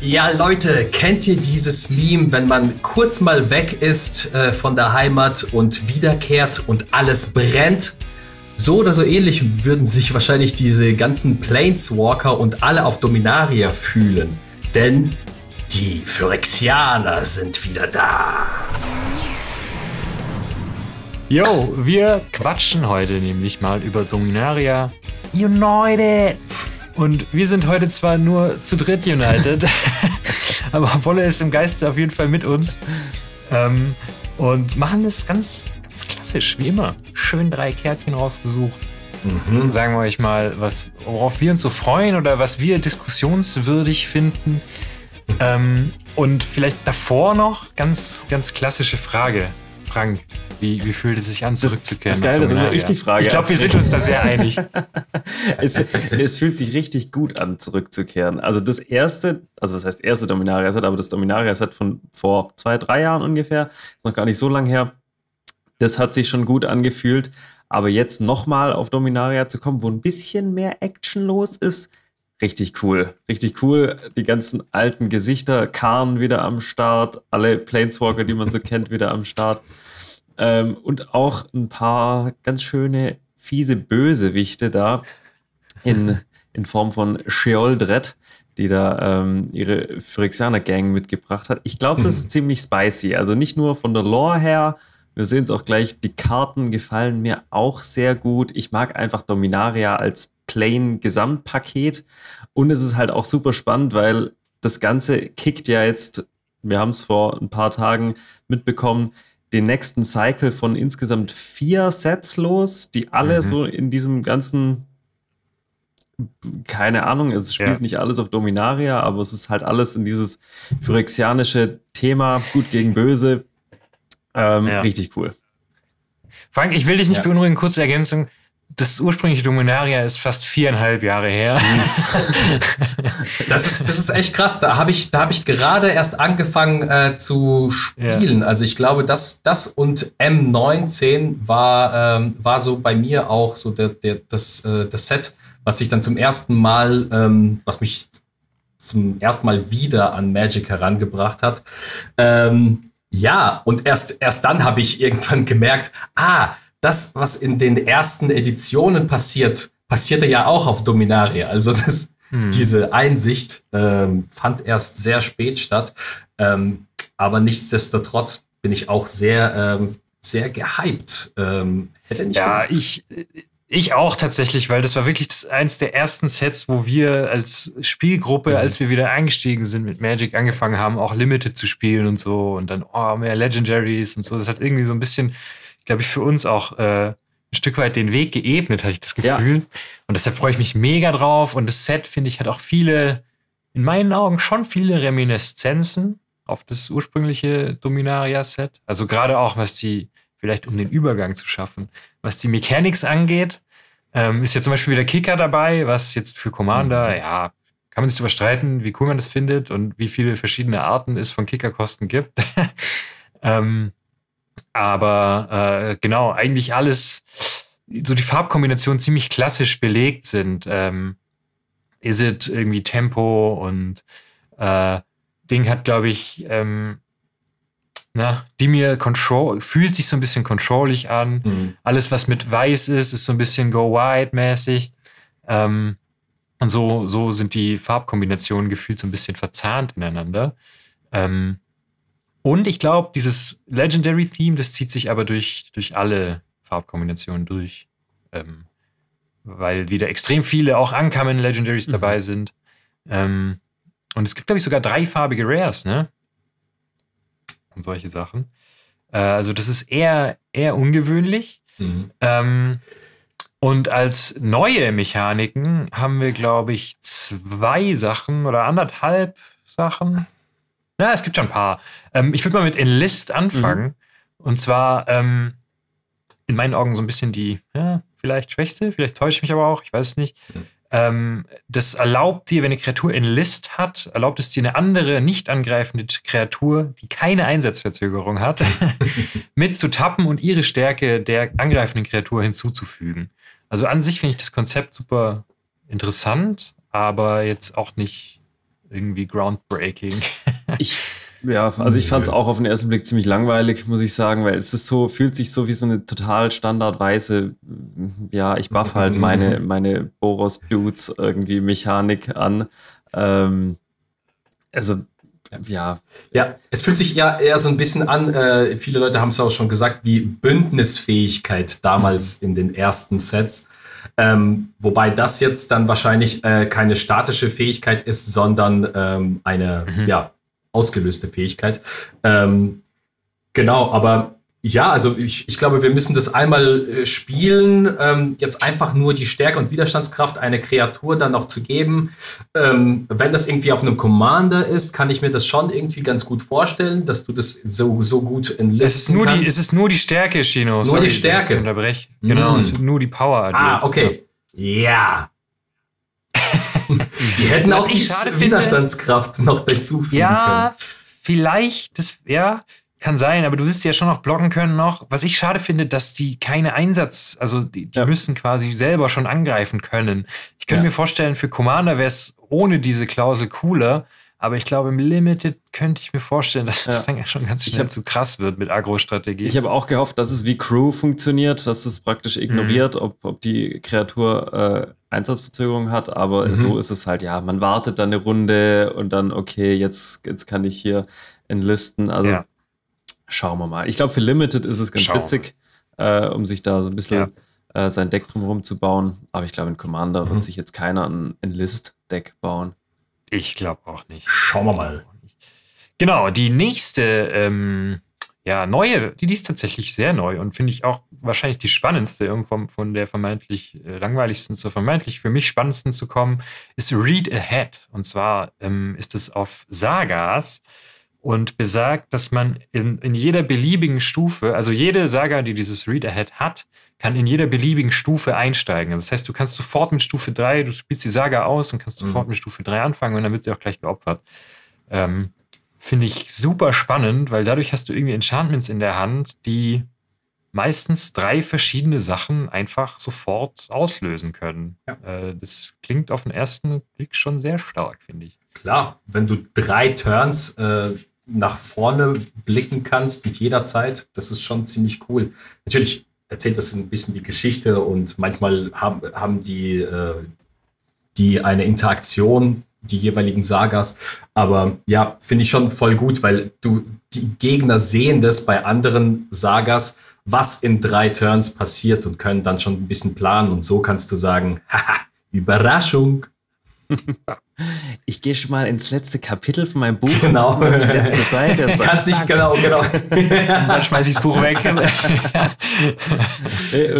Ja, Leute, kennt ihr dieses Meme, wenn man kurz mal weg ist äh, von der Heimat und wiederkehrt und alles brennt? So oder so ähnlich würden sich wahrscheinlich diese ganzen Planeswalker und alle auf Dominaria fühlen. Denn die Phyrexianer sind wieder da. Yo, wir quatschen heute nämlich mal über Dominaria United. Und wir sind heute zwar nur zu dritt United, aber Wolle ist im Geiste auf jeden Fall mit uns. Ähm, und machen es ganz, ganz klassisch, wie immer. Schön drei Kärtchen rausgesucht. Mhm. Sagen wir euch mal, was, worauf wir uns so freuen oder was wir diskussionswürdig finden. Ähm, und vielleicht davor noch ganz, ganz klassische Frage. Frank, wie, wie fühlt es sich an, zurückzukehren? Das ist geil, das ist immer richtig Frage. Ich glaube, wir sind uns da sehr einig. es, es, fühlt sich richtig gut an, zurückzukehren. Also das erste, also das heißt erste Dominaria-Set, aber das Dominaria-Set von vor zwei, drei Jahren ungefähr, ist noch gar nicht so lange her. Das hat sich schon gut angefühlt. Aber jetzt nochmal auf Dominaria zu kommen, wo ein bisschen mehr Action los ist, richtig cool. Richtig cool. Die ganzen alten Gesichter, Karn wieder am Start, alle Planeswalker, die man so kennt, wieder am Start. Ähm, und auch ein paar ganz schöne, fiese Bösewichte da in, in Form von Sheoldred, die da ähm, ihre Phyrexianer-Gang mitgebracht hat. Ich glaube, das mhm. ist ziemlich spicy. Also nicht nur von der Lore her, wir sehen es auch gleich, die Karten gefallen mir auch sehr gut. Ich mag einfach Dominaria als plain Gesamtpaket. Und es ist halt auch super spannend, weil das Ganze kickt ja jetzt, wir haben es vor ein paar Tagen mitbekommen, den nächsten Cycle von insgesamt vier Sets los, die alle mhm. so in diesem ganzen, keine Ahnung, es spielt ja. nicht alles auf Dominaria, aber es ist halt alles in dieses phyrexianische Thema, gut gegen böse. Ähm, ja. Richtig cool. Frank, ich will dich nicht ja. beunruhigen, kurze Ergänzung das ursprüngliche Dominaria ist fast viereinhalb Jahre her. das, ist, das ist echt krass. Da habe ich, hab ich gerade erst angefangen äh, zu spielen. Ja. Also ich glaube, das, das und M19 war, ähm, war so bei mir auch so der, der, das, äh, das Set, was ich dann zum ersten Mal, ähm, was mich zum ersten Mal wieder an Magic herangebracht hat. Ähm, ja, und erst, erst dann habe ich irgendwann gemerkt, ah, das, was in den ersten Editionen passiert, passierte ja auch auf Dominaria. Also das, hm. diese Einsicht ähm, fand erst sehr spät statt. Ähm, aber nichtsdestotrotz bin ich auch sehr, ähm, sehr gehypt. Ähm, hätte nicht ja, gemacht. ich, ich auch tatsächlich, weil das war wirklich das, eins der ersten Sets, wo wir als Spielgruppe, mhm. als wir wieder eingestiegen sind mit Magic, angefangen haben, auch Limited zu spielen und so und dann, oh, mehr Legendaries und so. Das hat irgendwie so ein bisschen glaube ich, für uns auch äh, ein Stück weit den Weg geebnet, hatte ich das Gefühl. Ja. Und deshalb freue ich mich mega drauf. Und das Set, finde ich, hat auch viele, in meinen Augen schon viele Reminiszenzen auf das ursprüngliche Dominaria-Set. Also gerade auch, was die, vielleicht um den Übergang zu schaffen, was die Mechanics angeht, ähm, ist ja zum Beispiel wieder Kicker dabei, was jetzt für Commander, mhm. ja, kann man sich überstreiten, wie cool man das findet und wie viele verschiedene Arten es von Kickerkosten gibt. ähm, aber äh, genau, eigentlich alles, so die Farbkombinationen ziemlich klassisch belegt sind. Ähm, Is it irgendwie Tempo und äh, Ding hat, glaube ich, ähm, na, die mir Control, fühlt sich so ein bisschen controllig an. Mhm. Alles, was mit weiß ist, ist so ein bisschen Go Wide-mäßig. Ähm, und so, so sind die Farbkombinationen gefühlt so ein bisschen verzahnt ineinander. Ähm, und ich glaube, dieses Legendary-Theme, das zieht sich aber durch, durch alle Farbkombinationen durch. Ähm, weil wieder extrem viele auch Uncommon Legendaries mhm. dabei sind. Ähm, und es gibt, glaube ich, sogar dreifarbige Rares, ne? Und solche Sachen. Äh, also, das ist eher, eher ungewöhnlich. Mhm. Ähm, und als neue Mechaniken haben wir, glaube ich, zwei Sachen oder anderthalb Sachen. Na, es gibt schon ein paar. Ähm, ich würde mal mit Enlist anfangen. Mhm. Und zwar ähm, in meinen Augen so ein bisschen die, ja, vielleicht schwächste, vielleicht täusche ich mich aber auch, ich weiß es nicht. Mhm. Ähm, das erlaubt dir, wenn eine Kreatur Enlist hat, erlaubt es dir eine andere, nicht angreifende Kreatur, die keine Einsatzverzögerung hat, mit zu tappen und ihre Stärke der angreifenden Kreatur hinzuzufügen. Also an sich finde ich das Konzept super interessant, aber jetzt auch nicht irgendwie groundbreaking. Ich, ja, also ich fand es auch auf den ersten Blick ziemlich langweilig, muss ich sagen, weil es ist so, fühlt sich so wie so eine total standardweise, ja, ich buff halt meine, meine Boros-Dudes irgendwie Mechanik an. Ähm, also ja. Ja, es fühlt sich ja eher so ein bisschen an, äh, viele Leute haben es auch schon gesagt, wie Bündnisfähigkeit damals mhm. in den ersten Sets. Ähm, wobei das jetzt dann wahrscheinlich äh, keine statische Fähigkeit ist, sondern ähm, eine mhm. ja, ausgelöste Fähigkeit. Ähm, genau, aber ja, also ich, ich glaube, wir müssen das einmal äh, spielen, ähm, jetzt einfach nur die Stärke und Widerstandskraft einer Kreatur dann noch zu geben. Ähm, wenn das irgendwie auf einem Commander ist, kann ich mir das schon irgendwie ganz gut vorstellen, dass du das so, so gut enlisten es ist nur kannst. Die, es ist nur die Stärke, Chino. Nur Sorry, die Stärke. Ich unterbreche. Genau, mm. es ist nur die Power. Ah, okay. Ja. die hätten auch die Widerstandskraft finde, noch dazu fügen ja, können. Ja, vielleicht, das, ja, kann sein, aber du wirst ja schon noch blocken können noch. Was ich schade finde, dass die keine Einsatz, also die, die ja. müssen quasi selber schon angreifen können. Ich könnte ja. mir vorstellen, für Commander wäre es ohne diese Klausel cooler, aber ich glaube, im Limited könnte ich mir vorstellen, dass ja. das dann ja schon ganz schnell hab, zu krass wird mit Agro-Strategie. Ich habe auch gehofft, dass es wie Crew funktioniert, dass es praktisch ignoriert, mhm. ob, ob die Kreatur äh, Einsatzverzögerung hat, aber mhm. so ist es halt, ja, man wartet dann eine Runde und dann, okay, jetzt, jetzt kann ich hier enlisten. Also ja. Schauen wir mal. Ich glaube, für Limited ist es ganz Schauen. witzig, äh, um sich da so ein bisschen ja. äh, sein Deck drumherum zu bauen. Aber ich glaube, in Commander mhm. wird sich jetzt keiner ein Enlist-Deck bauen. Ich glaube auch nicht. Schauen wir mal. Genau, die nächste, ähm, ja, neue, die, die ist tatsächlich sehr neu und finde ich auch wahrscheinlich die spannendste, irgendwann von der vermeintlich äh, langweiligsten zur vermeintlich für mich spannendsten zu kommen, ist Read Ahead. Und zwar ähm, ist es auf Sagas und besagt, dass man in, in jeder beliebigen Stufe, also jede Saga, die dieses Read Ahead hat, kann in jeder beliebigen Stufe einsteigen. Das heißt, du kannst sofort mit Stufe 3, du spielst die Saga aus und kannst mhm. sofort mit Stufe 3 anfangen und dann wird sie auch gleich geopfert. Ähm, Finde ich super spannend, weil dadurch hast du irgendwie Enchantments in der Hand, die meistens drei verschiedene Sachen einfach sofort auslösen können. Ja. Äh, das klingt auf den ersten Blick schon sehr stark, finde ich. Klar, wenn du drei Turns äh, nach vorne blicken kannst mit jeder Zeit, das ist schon ziemlich cool. Natürlich erzählt das ein bisschen die Geschichte und manchmal haben, haben die, äh, die eine Interaktion, die jeweiligen Sagas. Aber ja, finde ich schon voll gut, weil du die Gegner sehen das bei anderen Sagas, was in drei Turns passiert und können dann schon ein bisschen planen. Und so kannst du sagen, haha, Überraschung. Ich gehe schon mal ins letzte Kapitel von meinem Buch. Genau. Und die letzte Seite. Ich kann nicht, genau, genau. Dann schmeiße ich das Buch weg. und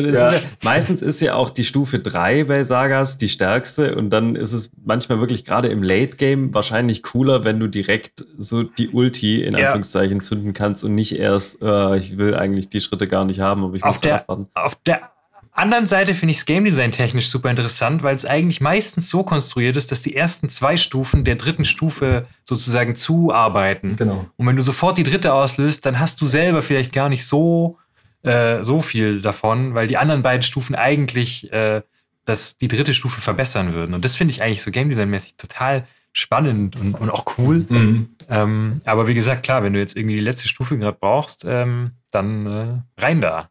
ja. Ist ja, meistens ist ja auch die Stufe 3 bei Sagas die stärkste. Und dann ist es manchmal wirklich gerade im Late Game wahrscheinlich cooler, wenn du direkt so die Ulti in Anführungszeichen ja. zünden kannst und nicht erst, uh, ich will eigentlich die Schritte gar nicht haben, aber ich auf muss der, abwarten. Auf der anderen Seite finde ich es Game Design technisch super interessant, weil es eigentlich meistens so konstruiert ist, dass die ersten zwei Stufen der dritten Stufe sozusagen zuarbeiten. Genau. Und wenn du sofort die dritte auslöst, dann hast du selber vielleicht gar nicht so, äh, so viel davon, weil die anderen beiden Stufen eigentlich äh, das, die dritte Stufe verbessern würden. Und das finde ich eigentlich so Game Design-mäßig total spannend und, und auch cool. Mhm. Ähm, aber wie gesagt, klar, wenn du jetzt irgendwie die letzte Stufe gerade brauchst, ähm, dann äh, rein da.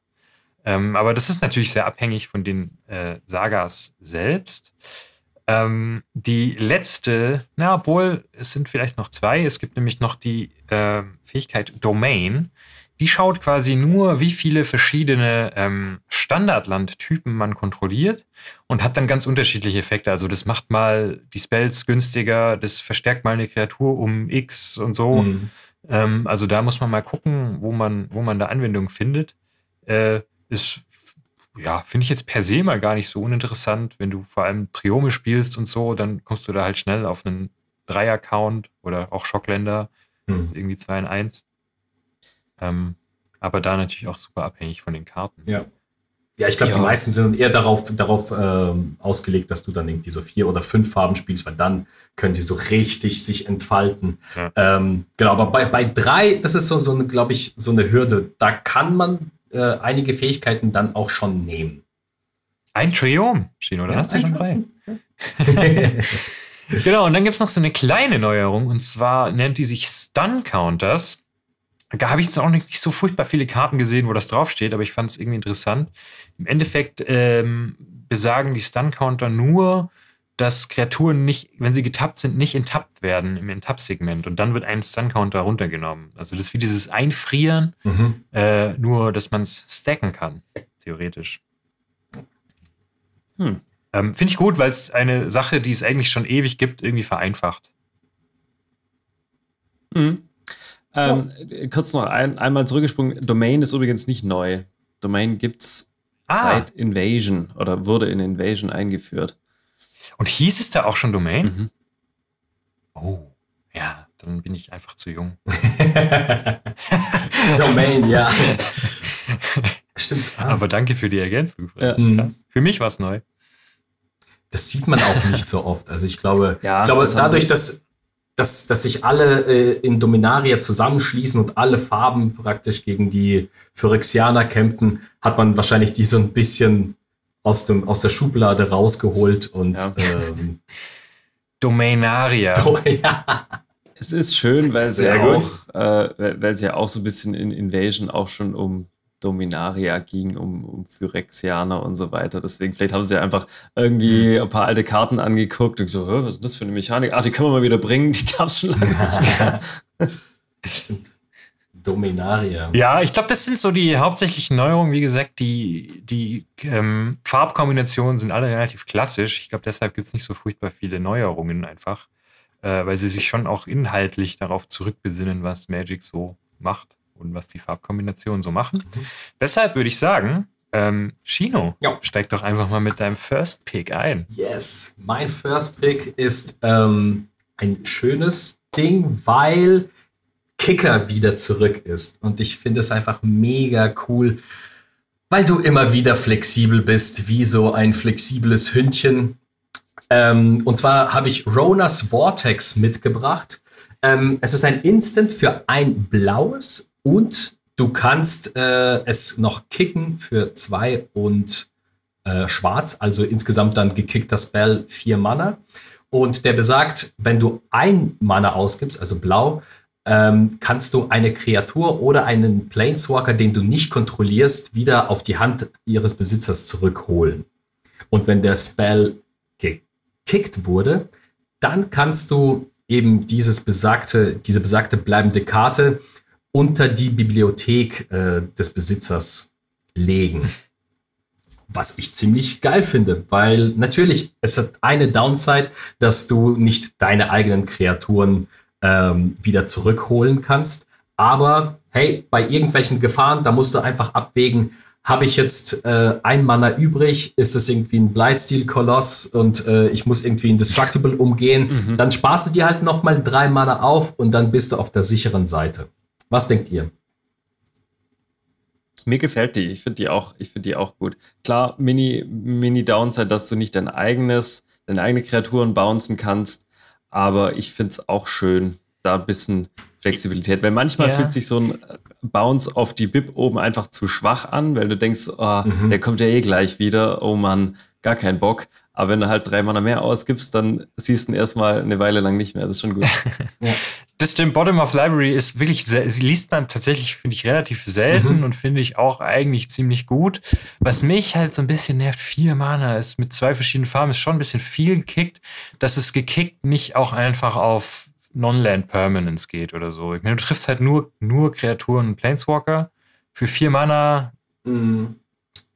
Ähm, aber das ist natürlich sehr abhängig von den äh, Sagas selbst. Ähm, die letzte, na, obwohl es sind vielleicht noch zwei, es gibt nämlich noch die äh, Fähigkeit Domain. Die schaut quasi nur, wie viele verschiedene ähm, Standardlandtypen man kontrolliert und hat dann ganz unterschiedliche Effekte. Also das macht mal die Spells günstiger, das verstärkt mal eine Kreatur um X und so. Mhm. Ähm, also da muss man mal gucken, wo man, wo man da Anwendung findet. Äh, ist, ja, finde ich jetzt per se mal gar nicht so uninteressant. Wenn du vor allem Triome spielst und so, dann kommst du da halt schnell auf einen Drei-Account oder auch Schockländer, hm. irgendwie 2 in 1. Ähm, aber da natürlich auch super abhängig von den Karten. Ja. Ja, ich glaube, ja. die meisten sind eher darauf, darauf ähm, ausgelegt, dass du dann irgendwie so vier oder fünf Farben spielst, weil dann können sie so richtig sich entfalten. Ja. Ähm, genau, aber bei, bei drei, das ist so, so glaube ich, so eine Hürde. Da kann man äh, einige Fähigkeiten dann auch schon nehmen. Ein Triom, Chino, da ja, hast du schon drei. genau, und dann gibt es noch so eine kleine Neuerung und zwar nennt die sich Stun Counters. Da habe ich jetzt auch nicht so furchtbar viele Karten gesehen, wo das draufsteht, aber ich fand es irgendwie interessant. Im Endeffekt ähm, besagen die Stun Counter nur, dass Kreaturen nicht, wenn sie getappt sind, nicht enttappt werden im Enttapp-Segment. Und dann wird ein Stun-Counter runtergenommen. Also das ist wie dieses Einfrieren, mhm. äh, nur dass man es stacken kann, theoretisch. Hm. Ähm, Finde ich gut, weil es eine Sache, die es eigentlich schon ewig gibt, irgendwie vereinfacht. Hm. Ähm, ja. Kurz noch ein, einmal zurückgesprungen. Domain ist übrigens nicht neu. Domain gibt es ah. seit Invasion oder wurde in Invasion eingeführt. Und hieß es da auch schon Domain? Mhm. Oh, ja, dann bin ich einfach zu jung. Domain, ja. Stimmt. Ah. Aber danke für die Ergänzung. Ja. Für mich war es neu. Das sieht man auch nicht so oft. Also ich glaube, ja, ich glaube das dadurch, dass, dass, dass sich alle äh, in Dominaria zusammenschließen und alle Farben praktisch gegen die Phyrexianer kämpfen, hat man wahrscheinlich die so ein bisschen aus, dem, aus der Schublade rausgeholt und ja. ähm, Domainaria. ja. Es ist schön, weil es ja auch, äh, weil es ja auch so ein bisschen in Invasion auch schon um Dominaria ging, um, um Phyrexianer und so weiter. Deswegen, vielleicht haben sie ja einfach irgendwie mhm. ein paar alte Karten angeguckt und so, was ist das für eine Mechanik? Ah, die können wir mal wieder bringen, die gab es schon lange nicht mehr. Stimmt. Dominaria. Ja, ich glaube, das sind so die hauptsächlichen Neuerungen. Wie gesagt, die, die ähm, Farbkombinationen sind alle relativ klassisch. Ich glaube, deshalb gibt es nicht so furchtbar viele Neuerungen einfach, äh, weil sie sich schon auch inhaltlich darauf zurückbesinnen, was Magic so macht und was die Farbkombinationen so machen. Mhm. Deshalb würde ich sagen, ähm, Shino, ja. steig doch einfach mal mit deinem First Pick ein. Yes, mein First Pick ist ähm, ein schönes Ding, weil Kicker wieder zurück ist. Und ich finde es einfach mega cool, weil du immer wieder flexibel bist, wie so ein flexibles Hündchen. Ähm, und zwar habe ich Ronas Vortex mitgebracht. Ähm, es ist ein Instant für ein blaues und du kannst äh, es noch kicken für zwei und äh, schwarz, also insgesamt dann gekickter Spell vier Mana. Und der besagt, wenn du ein Mana ausgibst, also blau, ähm, kannst du eine Kreatur oder einen Planeswalker, den du nicht kontrollierst, wieder auf die Hand ihres Besitzers zurückholen. Und wenn der Spell gekickt wurde, dann kannst du eben dieses besagte, diese besagte bleibende Karte unter die Bibliothek äh, des Besitzers legen. Was ich ziemlich geil finde, weil natürlich, es hat eine Downside, dass du nicht deine eigenen Kreaturen ähm, wieder zurückholen kannst. Aber hey, bei irgendwelchen Gefahren, da musst du einfach abwägen, habe ich jetzt äh, ein Mana übrig, ist es irgendwie ein Blightsteel-Koloss und äh, ich muss irgendwie Indestructible umgehen, mhm. dann sparst du dir halt nochmal drei Mana auf und dann bist du auf der sicheren Seite. Was denkt ihr? Mir gefällt die. Ich finde die auch, ich finde die auch gut. Klar, Mini, Mini Downside, dass du nicht dein eigenes, deine eigene Kreaturen bouncen kannst. Aber ich finde es auch schön, da ein bisschen Flexibilität. Weil manchmal ja. fühlt sich so ein Bounce auf die Bib oben einfach zu schwach an, weil du denkst, oh, mhm. der kommt ja eh gleich wieder. Oh Mann, gar keinen Bock. Aber wenn du halt drei Mana mehr ausgibst, dann siehst du ihn erstmal eine Weile lang nicht mehr. Das ist schon gut. ja. Das stimmt, Bottom of Library ist wirklich, sie liest man tatsächlich, finde ich, relativ selten mhm. und finde ich auch eigentlich ziemlich gut. Was mich halt so ein bisschen nervt, vier Mana ist mit zwei verschiedenen Farben, ist schon ein bisschen viel gekickt, dass es gekickt nicht auch einfach auf Non-Land Permanence geht oder so. Ich meine, du triffst halt nur, nur Kreaturen und Planeswalker. Für vier Mana mhm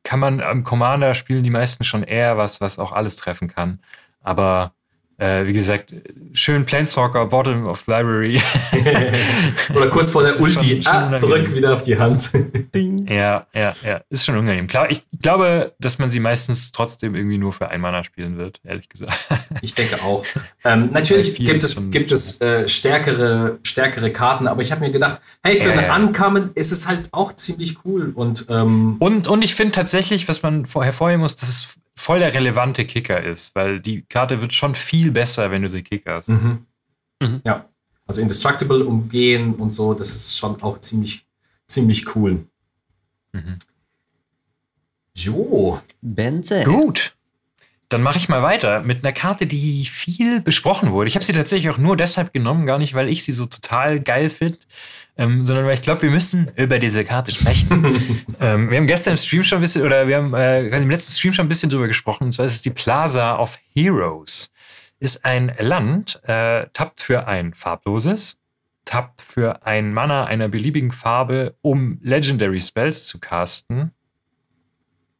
kann man am Commander spielen die meisten schon eher was, was auch alles treffen kann. Aber äh, wie gesagt, schön Planeswalker, Bottom of Library. Oder kurz vor der Ulti, schon, schon ah, zurück wieder auf die Hand. ja, ja, ja, ist schon unangenehm. Klar, ich glaube, dass man sie meistens trotzdem irgendwie nur für ein Mana spielen wird, ehrlich gesagt. ich denke auch. Ähm, natürlich gibt es, gibt es äh, stärkere, stärkere Karten, aber ich habe mir gedacht, hey, für äh, den Uncommon ist es halt auch ziemlich cool. Und, ähm, und, und ich finde tatsächlich, was man hervorheben muss, dass es voll der relevante Kicker ist, weil die Karte wird schon viel besser, wenn du sie kickerst. Mhm. Mhm. Ja, also Indestructible umgehen und so, das ist schon auch ziemlich, ziemlich cool. Mhm. Jo. Benze. Gut. Dann mache ich mal weiter mit einer Karte, die viel besprochen wurde. Ich habe sie tatsächlich auch nur deshalb genommen, gar nicht, weil ich sie so total geil finde, ähm, sondern weil ich glaube, wir müssen über diese Karte sprechen. ähm, wir haben gestern im Stream schon ein bisschen, oder wir haben äh, im letzten Stream schon ein bisschen drüber gesprochen, und zwar ist es die Plaza of Heroes. Ist ein Land, äh, tappt für ein farbloses, tappt für ein Mana einer beliebigen Farbe, um Legendary Spells zu casten.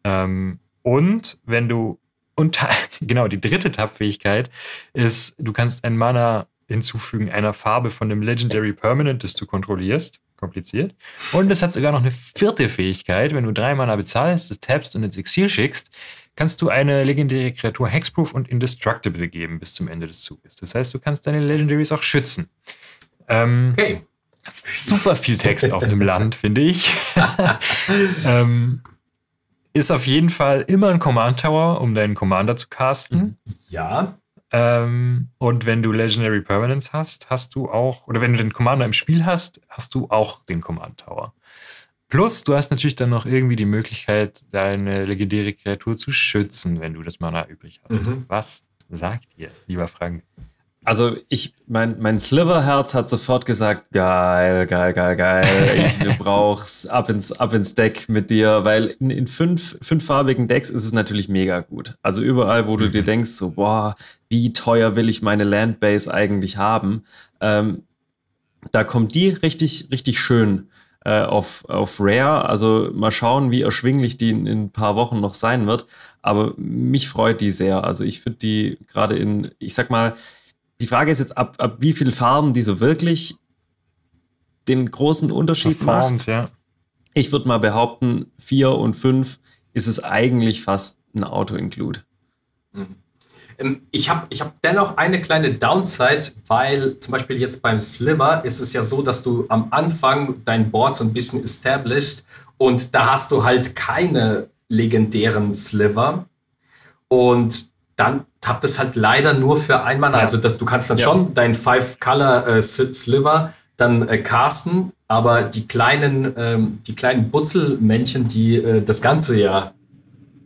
Ähm, und wenn du und genau, die dritte Tab-Fähigkeit ist, du kannst ein Mana hinzufügen einer Farbe von dem Legendary Permanent, das du kontrollierst. Kompliziert. Und es hat sogar noch eine vierte Fähigkeit. Wenn du drei Mana bezahlst, das tappst und ins Exil schickst, kannst du eine legendäre Kreatur Hexproof und Indestructible geben bis zum Ende des Zuges. Das heißt, du kannst deine Legendaries auch schützen. Ähm, okay. Super viel Text auf einem Land, finde ich. ähm, ist auf jeden Fall immer ein Command Tower, um deinen Commander zu casten. Ja. Ähm, und wenn du Legendary Permanence hast, hast du auch, oder wenn du den Commander im Spiel hast, hast du auch den Command Tower. Plus, du hast natürlich dann noch irgendwie die Möglichkeit, deine legendäre Kreatur zu schützen, wenn du das Mana übrig hast. Mhm. Was sagt ihr, lieber Frank? Also ich, mein, mein Sliver-Herz hat sofort gesagt, geil, geil, geil, geil. Ich brauch's ab ins, ab ins Deck mit dir, weil in, in fünf, fünffarbigen Decks ist es natürlich mega gut. Also überall, wo du dir mhm. denkst, so, boah, wie teuer will ich meine Landbase eigentlich haben, ähm, da kommt die richtig, richtig schön äh, auf, auf Rare. Also mal schauen, wie erschwinglich die in, in, ein paar Wochen noch sein wird. Aber mich freut die sehr. Also ich finde die gerade in, ich sag mal, die Frage ist jetzt, ab, ab wie viel Farben die so wirklich den großen Unterschied Performt, macht. Ja. Ich würde mal behaupten, vier und fünf ist es eigentlich fast ein Auto-Include. Mhm. Ähm, ich habe ich hab dennoch eine kleine Downside, weil zum Beispiel jetzt beim Sliver ist es ja so, dass du am Anfang dein Board so ein bisschen established und da hast du halt keine legendären Sliver. Und dann tappt es halt leider nur für ein Mana. Ja. Also das, du kannst dann ja. schon dein Five-Color-Sliver äh, dann äh, casten, aber die kleinen, ähm, die kleinen Butzelmännchen, die äh, das Ganze ja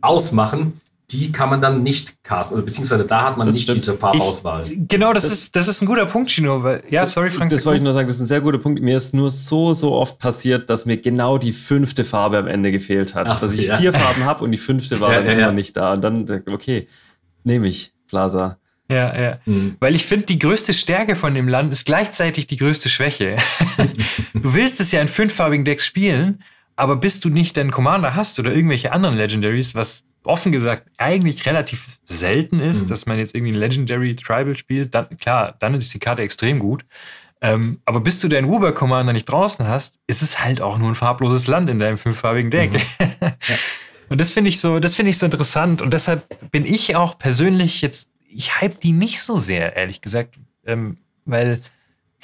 ausmachen, die kann man dann nicht casten. Also, beziehungsweise da hat man das nicht stimmt. diese Farbauswahl. Ich, genau, das, das, ist, das ist ein guter Punkt, Chino. Weil, ja, das, sorry, Frank. Das wollte ich nur sagen, das ist ein sehr guter Punkt. Mir ist nur so, so oft passiert, dass mir genau die fünfte Farbe am Ende gefehlt hat. Ach, dass ich ja. vier Farben habe und die fünfte war ja, dann ja, immer nicht da. Und dann, okay, nehme ich Plaza. Ja, ja. Mhm. Weil ich finde, die größte Stärke von dem Land ist gleichzeitig die größte Schwäche. du willst es ja in fünffarbigen Decks spielen, aber bis du nicht deinen Commander hast oder irgendwelche anderen Legendaries, was offen gesagt eigentlich relativ selten ist, mhm. dass man jetzt irgendwie ein Legendary Tribal spielt, dann, klar, dann ist die Karte extrem gut. Ähm, aber bis du deinen Uber Commander nicht draußen hast, ist es halt auch nur ein farbloses Land in deinem fünffarbigen Deck. Mhm. Ja. Und das finde ich so, das finde ich so interessant. Und deshalb bin ich auch persönlich jetzt, ich hype die nicht so sehr, ehrlich gesagt, ähm, weil,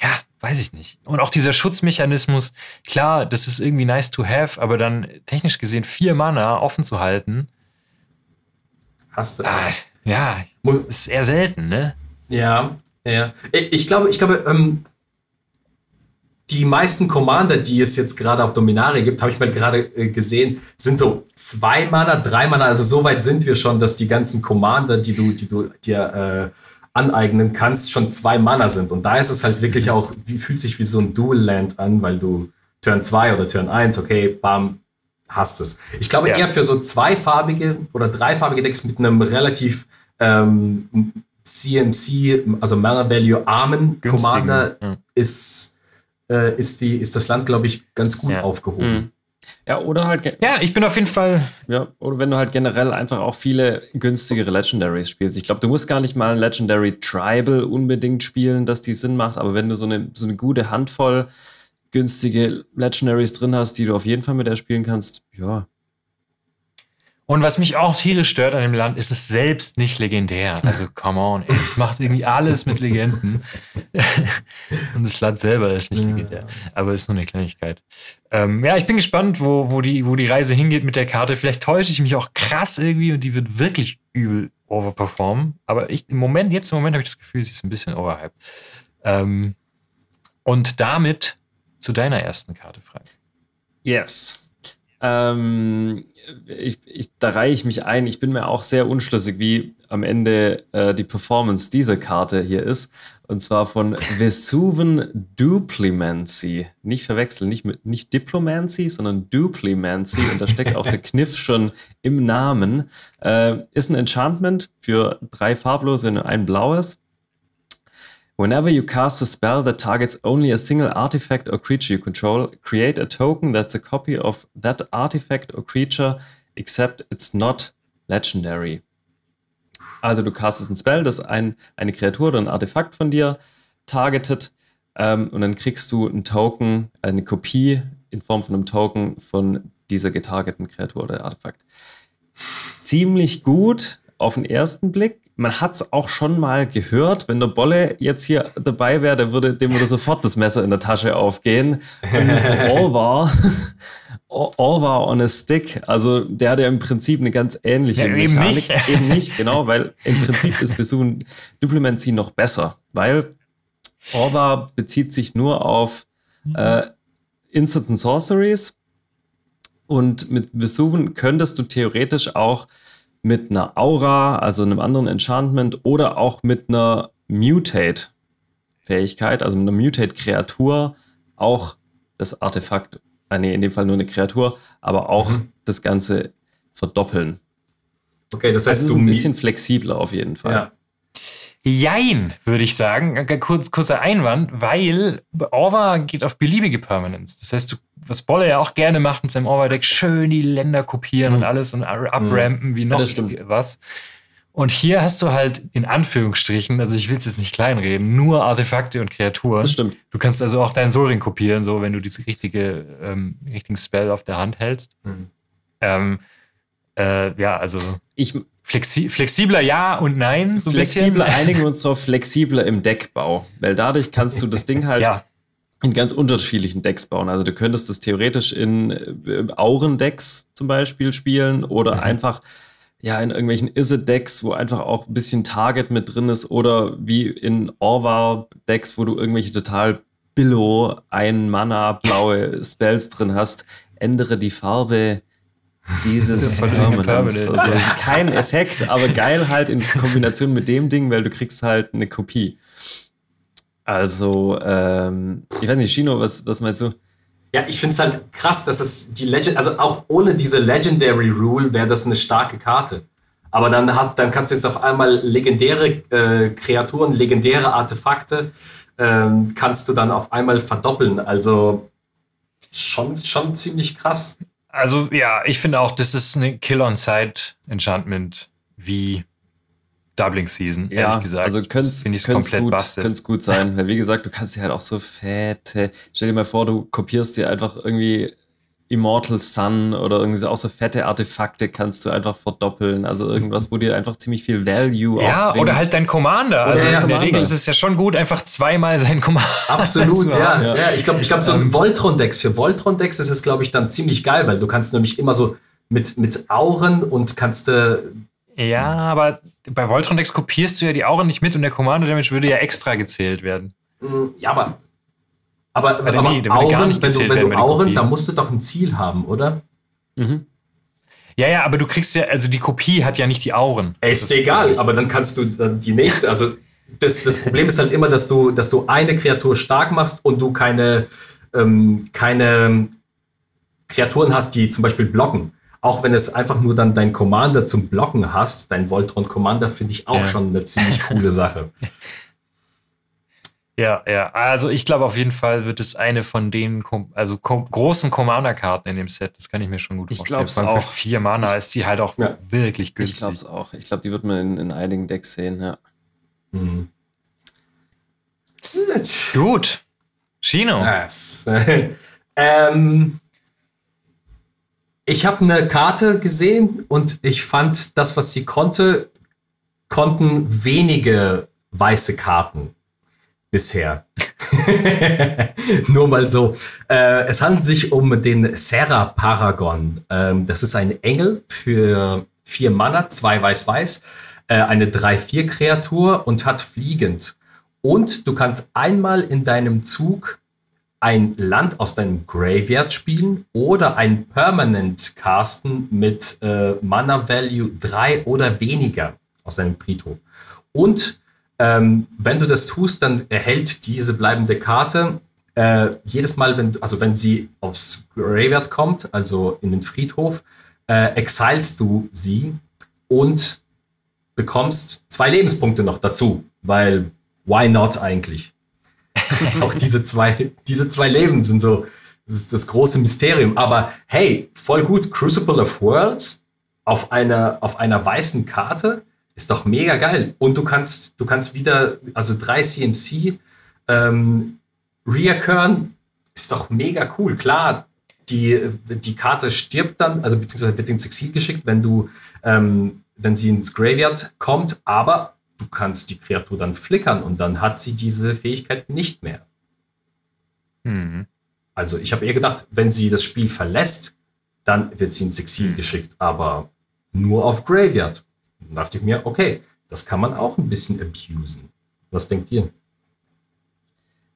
ja, weiß ich nicht. Und auch dieser Schutzmechanismus, klar, das ist irgendwie nice to have, aber dann technisch gesehen vier Mana offen zu halten. Hast du. Ah, ja, ist eher selten, ne? Ja, ja. Ich glaube, ich glaube, ähm, die meisten Commander, die es jetzt gerade auf Dominaria gibt, habe ich mal gerade äh, gesehen, sind so zwei Mana, drei Mana. Also so weit sind wir schon, dass die ganzen Commander, die du, die du dir äh, aneignen kannst, schon zwei Mana sind. Und da ist es halt wirklich auch, wie, fühlt sich wie so ein Dual Land an, weil du Turn 2 oder Turn 1, okay, bam, hast es. Ich glaube ja. eher für so zweifarbige oder dreifarbige Decks mit einem relativ ähm, CMC, also Mana Value armen Commander ja. ist äh, ist, die, ist das Land, glaube ich, ganz gut ja. aufgehoben. Mhm. Ja, oder halt. Ja, ich bin auf jeden Fall. Ja, oder wenn du halt generell einfach auch viele günstigere Legendaries spielst. Ich glaube, du musst gar nicht mal ein Legendary Tribal unbedingt spielen, dass die Sinn macht, aber wenn du so eine, so eine gute Handvoll günstige Legendaries drin hast, die du auf jeden Fall mit der spielen kannst, ja, und was mich auch tierisch stört an dem Land, ist es selbst nicht legendär. Also, come on, ey, es macht irgendwie alles mit Legenden. Und das Land selber ist nicht legendär. Aber ist nur eine Kleinigkeit. Ähm, ja, ich bin gespannt, wo, wo, die, wo die Reise hingeht mit der Karte. Vielleicht täusche ich mich auch krass irgendwie und die wird wirklich übel overperformen. Aber ich, im Moment, jetzt im Moment habe ich das Gefühl, sie ist ein bisschen overhyped. Ähm, und damit zu deiner ersten Karte, Frank. Yes. Ähm, ich, ich, da reihe ich mich ein. Ich bin mir auch sehr unschlüssig, wie, am Ende äh, die Performance dieser Karte hier ist. Und zwar von Vesuven Duplimancy. Nicht verwechseln, nicht mit nicht Diplomancy, sondern Duplimancy. Und da steckt auch der Kniff schon im Namen. Äh, ist ein Enchantment für drei farblose und ein blaues. Whenever you cast a spell that targets only a single artifact or creature you control, create a token that's a copy of that artifact or creature, except it's not legendary. Also du castest ein Spell, das ein, eine Kreatur oder ein Artefakt von dir targetet ähm, und dann kriegst du einen Token, eine Kopie in Form von einem Token von dieser getargeten Kreatur oder Artefakt. Ziemlich gut auf den ersten Blick. Man hat es auch schon mal gehört, wenn der Bolle jetzt hier dabei wäre, der würde, dem würde sofort das Messer in der Tasche aufgehen. Und Mr. All All war on a Stick. Also der hat ja im Prinzip eine ganz ähnliche ja, eben Mechanik. Nicht. Eben nicht, genau, weil im Prinzip ist Vesuv Duplemency noch besser, weil Orva bezieht sich nur auf äh, Instant Sorceries und mit Vesuven könntest du theoretisch auch mit einer Aura, also einem anderen Enchantment oder auch mit einer Mutate-Fähigkeit, also mit einer Mutate-Kreatur auch das Artefakt äh, nee, in dem Fall nur eine Kreatur, aber auch mhm. das Ganze verdoppeln. Okay, das heißt, also ist ein bisschen flexibler auf jeden Fall. Ja. Jein, würde ich sagen. Kurz, kurzer Einwand, weil Orva geht auf beliebige Permanence. Das heißt, du, was Bolle ja auch gerne macht mit seinem Orva-Deck, schön die Länder kopieren mhm. und alles und abrampen mhm. wie noch ja, was. Und hier hast du halt in Anführungsstrichen, also ich will es jetzt nicht kleinreden, nur Artefakte und Kreaturen. Das stimmt. Du kannst also auch deinen Solring kopieren, so wenn du diese richtige, ähm, richtigen Spell auf der Hand hältst. Mhm. Ähm, äh, ja, also ich, flexi flexibler ja und nein. So flexibler einigen wir uns drauf, flexibler im Deckbau. Weil dadurch kannst du das Ding halt ja. in ganz unterschiedlichen Decks bauen. Also du könntest das theoretisch in äh, Aurendecks zum Beispiel spielen oder mhm. einfach ja, in irgendwelchen Izzet-Decks, wo einfach auch ein bisschen Target mit drin ist oder wie in Orvar-Decks, wo du irgendwelche total Billo, ein Mana, blaue Spells drin hast, ändere die Farbe dieses Permanents. Also kein Effekt, aber geil halt in Kombination mit dem Ding, weil du kriegst halt eine Kopie. Also, ähm, ich weiß nicht, Shino, was, was meinst du? Ja, ich finde es halt krass, dass es die Legend, also auch ohne diese Legendary Rule wäre das eine starke Karte. Aber dann hast, dann kannst du jetzt auf einmal legendäre äh, Kreaturen, legendäre Artefakte, ähm, kannst du dann auf einmal verdoppeln. Also schon, schon ziemlich krass. Also ja, ich finde auch, das ist eine Kill-on-Side-Enchantment wie Doubling Season, ja, ehrlich gesagt. Also könnte es gut sein, weil wie gesagt, du kannst dir halt auch so fette, stell dir mal vor, du kopierst dir einfach irgendwie Immortal Sun oder irgendwie so auch so fette Artefakte kannst du einfach verdoppeln. Also irgendwas, wo dir einfach ziemlich viel Value Ja, oder halt dein Commander. Also ja, in der Regel ist es ja schon gut, einfach zweimal sein Commander. Absolut, ja. ja. ja. Ich glaube, ich glaub, so ein ähm. Voltron-Decks, für Voltron-Decks ist es, glaube ich, dann ziemlich geil, weil du kannst nämlich immer so mit, mit Auren und kannst äh, ja, aber bei Voltron-Decks kopierst du ja die Auren nicht mit und der Commander-Damage würde ja extra gezählt werden. Mm, ja, aber. Aber, aber, aber nee, Auren, wenn du, wenn du Auren, da musst du doch ein Ziel haben, oder? Mhm. Ja, ja, aber du kriegst ja, also die Kopie hat ja nicht die Auren. Ist egal, aber dann kannst du dann die nächste, also das, das Problem ist halt immer, dass du, dass du eine Kreatur stark machst und du keine, ähm, keine Kreaturen hast, die zum Beispiel blocken auch wenn es einfach nur dann dein Commander zum Blocken hast, dein Voltron Commander, finde ich auch ja. schon eine ziemlich coole Sache. Ja, ja. Also ich glaube auf jeden Fall wird es eine von den also großen Commander-Karten in dem Set. Das kann ich mir schon gut ich vorstellen. Ich glaube auch. Für vier Mana ich, ist die halt auch ja. wirklich günstig. Ich glaube es auch. Ich glaube, die wird man in, in, einigen Decks sehen, ja. Mhm. Gut. Chino. Yes. ähm, ich habe eine Karte gesehen und ich fand, das, was sie konnte, konnten wenige weiße Karten bisher. Nur mal so. Äh, es handelt sich um den Serra Paragon. Ähm, das ist ein Engel für vier Mana, zwei weiß-weiß, äh, eine 3-4-Kreatur und hat fliegend. Und du kannst einmal in deinem Zug ein Land aus deinem Graveyard spielen oder ein Permanent casten mit äh, Mana Value 3 oder weniger. aus deinem Friedhof. Und ähm, wenn du das tust, dann erhält diese bleibende Karte äh, jedes Mal, wenn, also wenn sie aufs Graveyard kommt, also in den Friedhof, äh, exilst du sie und bekommst zwei Lebenspunkte noch dazu, weil why not eigentlich? Auch diese zwei, diese zwei Leben sind so, das ist das große Mysterium. Aber hey, voll gut, Crucible of Worlds auf einer, auf einer weißen Karte ist doch mega geil. Und du kannst, du kannst wieder, also drei CMC ähm, reoccurren, ist doch mega cool. Klar, die, die Karte stirbt dann, also beziehungsweise wird ins Exil geschickt, wenn du, ähm, wenn sie ins Graveyard kommt, aber du kannst die Kreatur dann flickern und dann hat sie diese Fähigkeit nicht mehr. Mhm. Also ich habe eher gedacht, wenn sie das Spiel verlässt, dann wird sie ins Exil mhm. geschickt, aber nur auf Graveyard. Dann dachte ich mir, okay, das kann man auch ein bisschen abusen. Was denkt ihr?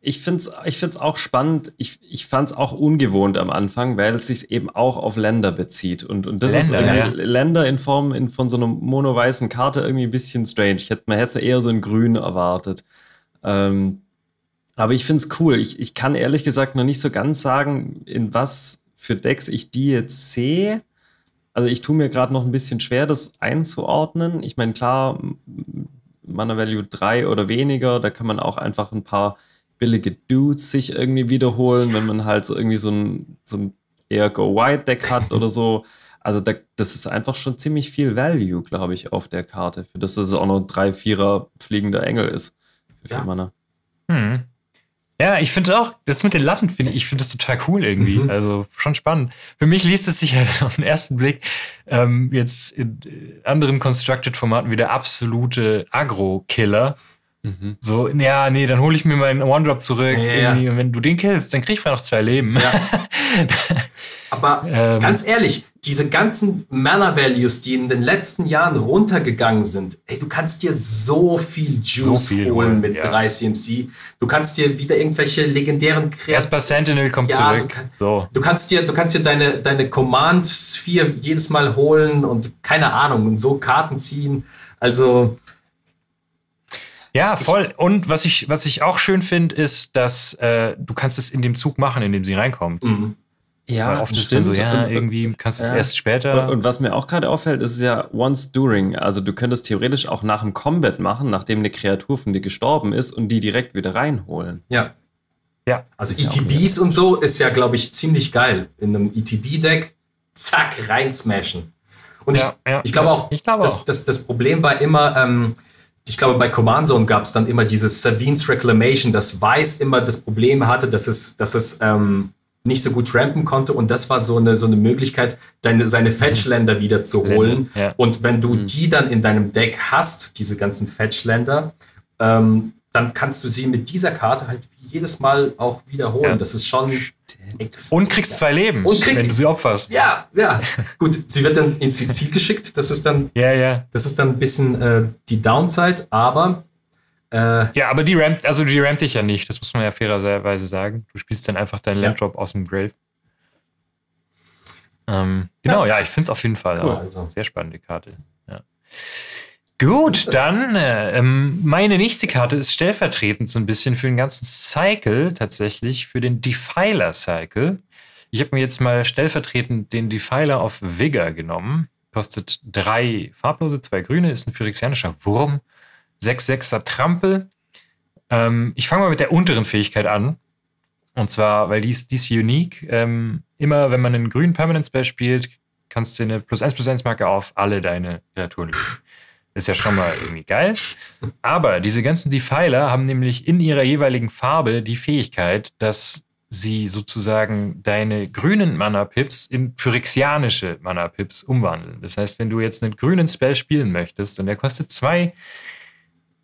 ich finde es ich find's auch spannend. Ich, ich fand es auch ungewohnt am Anfang, weil es sich eben auch auf Länder bezieht. Und, und das Länder, ist ja. Länder in Form in, von so einer mono-weißen Karte irgendwie ein bisschen strange. Ich hätte, man hätte eher so ein Grün erwartet. Ähm, aber ich finde es cool. Ich, ich kann ehrlich gesagt noch nicht so ganz sagen, in was für Decks ich die jetzt sehe. Also ich tue mir gerade noch ein bisschen schwer, das einzuordnen. Ich meine, klar, Mana Value 3 oder weniger, da kann man auch einfach ein paar billige Dudes sich irgendwie wiederholen, wenn man halt so irgendwie so ein, so ein eher Go-Wide-Deck hat oder so. Also da, das ist einfach schon ziemlich viel Value, glaube ich, auf der Karte. Für das, dass es auch noch ein 3-4er fliegender Engel ist. Für ja. Mana. Hm. Ja, ich finde auch, das mit den Latten finde ich, ich finde das total cool irgendwie. Mhm. Also schon spannend. Für mich liest es sich halt auf den ersten Blick ähm, jetzt in anderen Constructed-Formaten wie der absolute Agro-Killer. Mhm. So, ja, nee, dann hole ich mir meinen One-Drop zurück. Ja, ja. Und wenn du den killst, dann krieg ich noch zwei Leben. Ja. Aber ähm, ganz ehrlich, diese ganzen Mana-Values, die in den letzten Jahren runtergegangen sind, ey, du kannst dir so viel Juice so viel holen mit ja. 3 CMC. Du kannst dir wieder irgendwelche legendären Kreaturen. Erstmal Sentinel kommt ja, zurück. Du, so. du, kannst dir, du kannst dir deine, deine Command-Sphere jedes Mal holen und keine Ahnung, und so Karten ziehen. Also ja, voll. Und was ich, was ich auch schön finde, ist, dass äh, du kannst es in dem Zug machen, in dem sie reinkommt. Mhm. Ja, Weil oft ist dann so, ja, und, irgendwie kannst du es ja. erst später. Und, und, was mir auch gerade auffällt, ist ja once during. Also du könntest theoretisch auch nach dem Combat machen, nachdem eine Kreatur von dir gestorben ist und die direkt wieder reinholen. Ja. Ja. Also ETBs und so ist ja, glaube ich, ziemlich geil. In einem ETB-Deck, zack, rein smashen. Und ja, ich, ja, ich glaube auch, ich glaube das, auch. Das, das Problem war immer, ähm, ich glaube, bei Command Zone gab es dann immer dieses Savines Reclamation, das Weiß immer das Problem hatte, dass es, dass es ähm, nicht so gut rampen konnte und das war so eine, so eine Möglichkeit, deine, seine Fetchländer mhm. wieder zu holen. Ja. Und wenn du mhm. die dann in deinem Deck hast, diese ganzen Fetchländer, ähm, dann kannst du sie mit dieser Karte halt jedes Mal auch wiederholen. Ja. Das ist schon. Und kriegst ja. zwei Leben, krieg, wenn du sie opferst. Ja, ja. Gut, sie wird dann ins Ziel geschickt. Das ist dann, ja, ja. Das ist dann ein bisschen äh, die Downside, aber. Äh, ja, aber die rampt, also die rampt dich ja nicht. Das muss man ja fairerweise sagen. Du spielst dann einfach deinen Landdrop aus dem Grave. Ähm, genau, ja, ich finde es auf jeden Fall cool, also. sehr spannende Karte. Ja. Gut, dann äh, ähm, meine nächste Karte ist stellvertretend so ein bisschen für den ganzen Cycle, tatsächlich für den Defiler Cycle. Ich habe mir jetzt mal stellvertretend den Defiler auf Vigor genommen. Kostet drei farblose, zwei grüne, ist ein phyrexianischer Wurm. 6-6er Trampel. Ähm, ich fange mal mit der unteren Fähigkeit an. Und zwar, weil die ist, die ist unique. Ähm, immer wenn man einen grünen Permanent Spell spielt, kannst du eine plus 1 plus 1 Marke auf alle deine Kreaturen legen. Ist ja schon mal irgendwie geil. Aber diese ganzen Defiler haben nämlich in ihrer jeweiligen Farbe die Fähigkeit, dass sie sozusagen deine grünen Mana-Pips in phyrexianische Mana-Pips umwandeln. Das heißt, wenn du jetzt einen grünen Spell spielen möchtest und der kostet zwei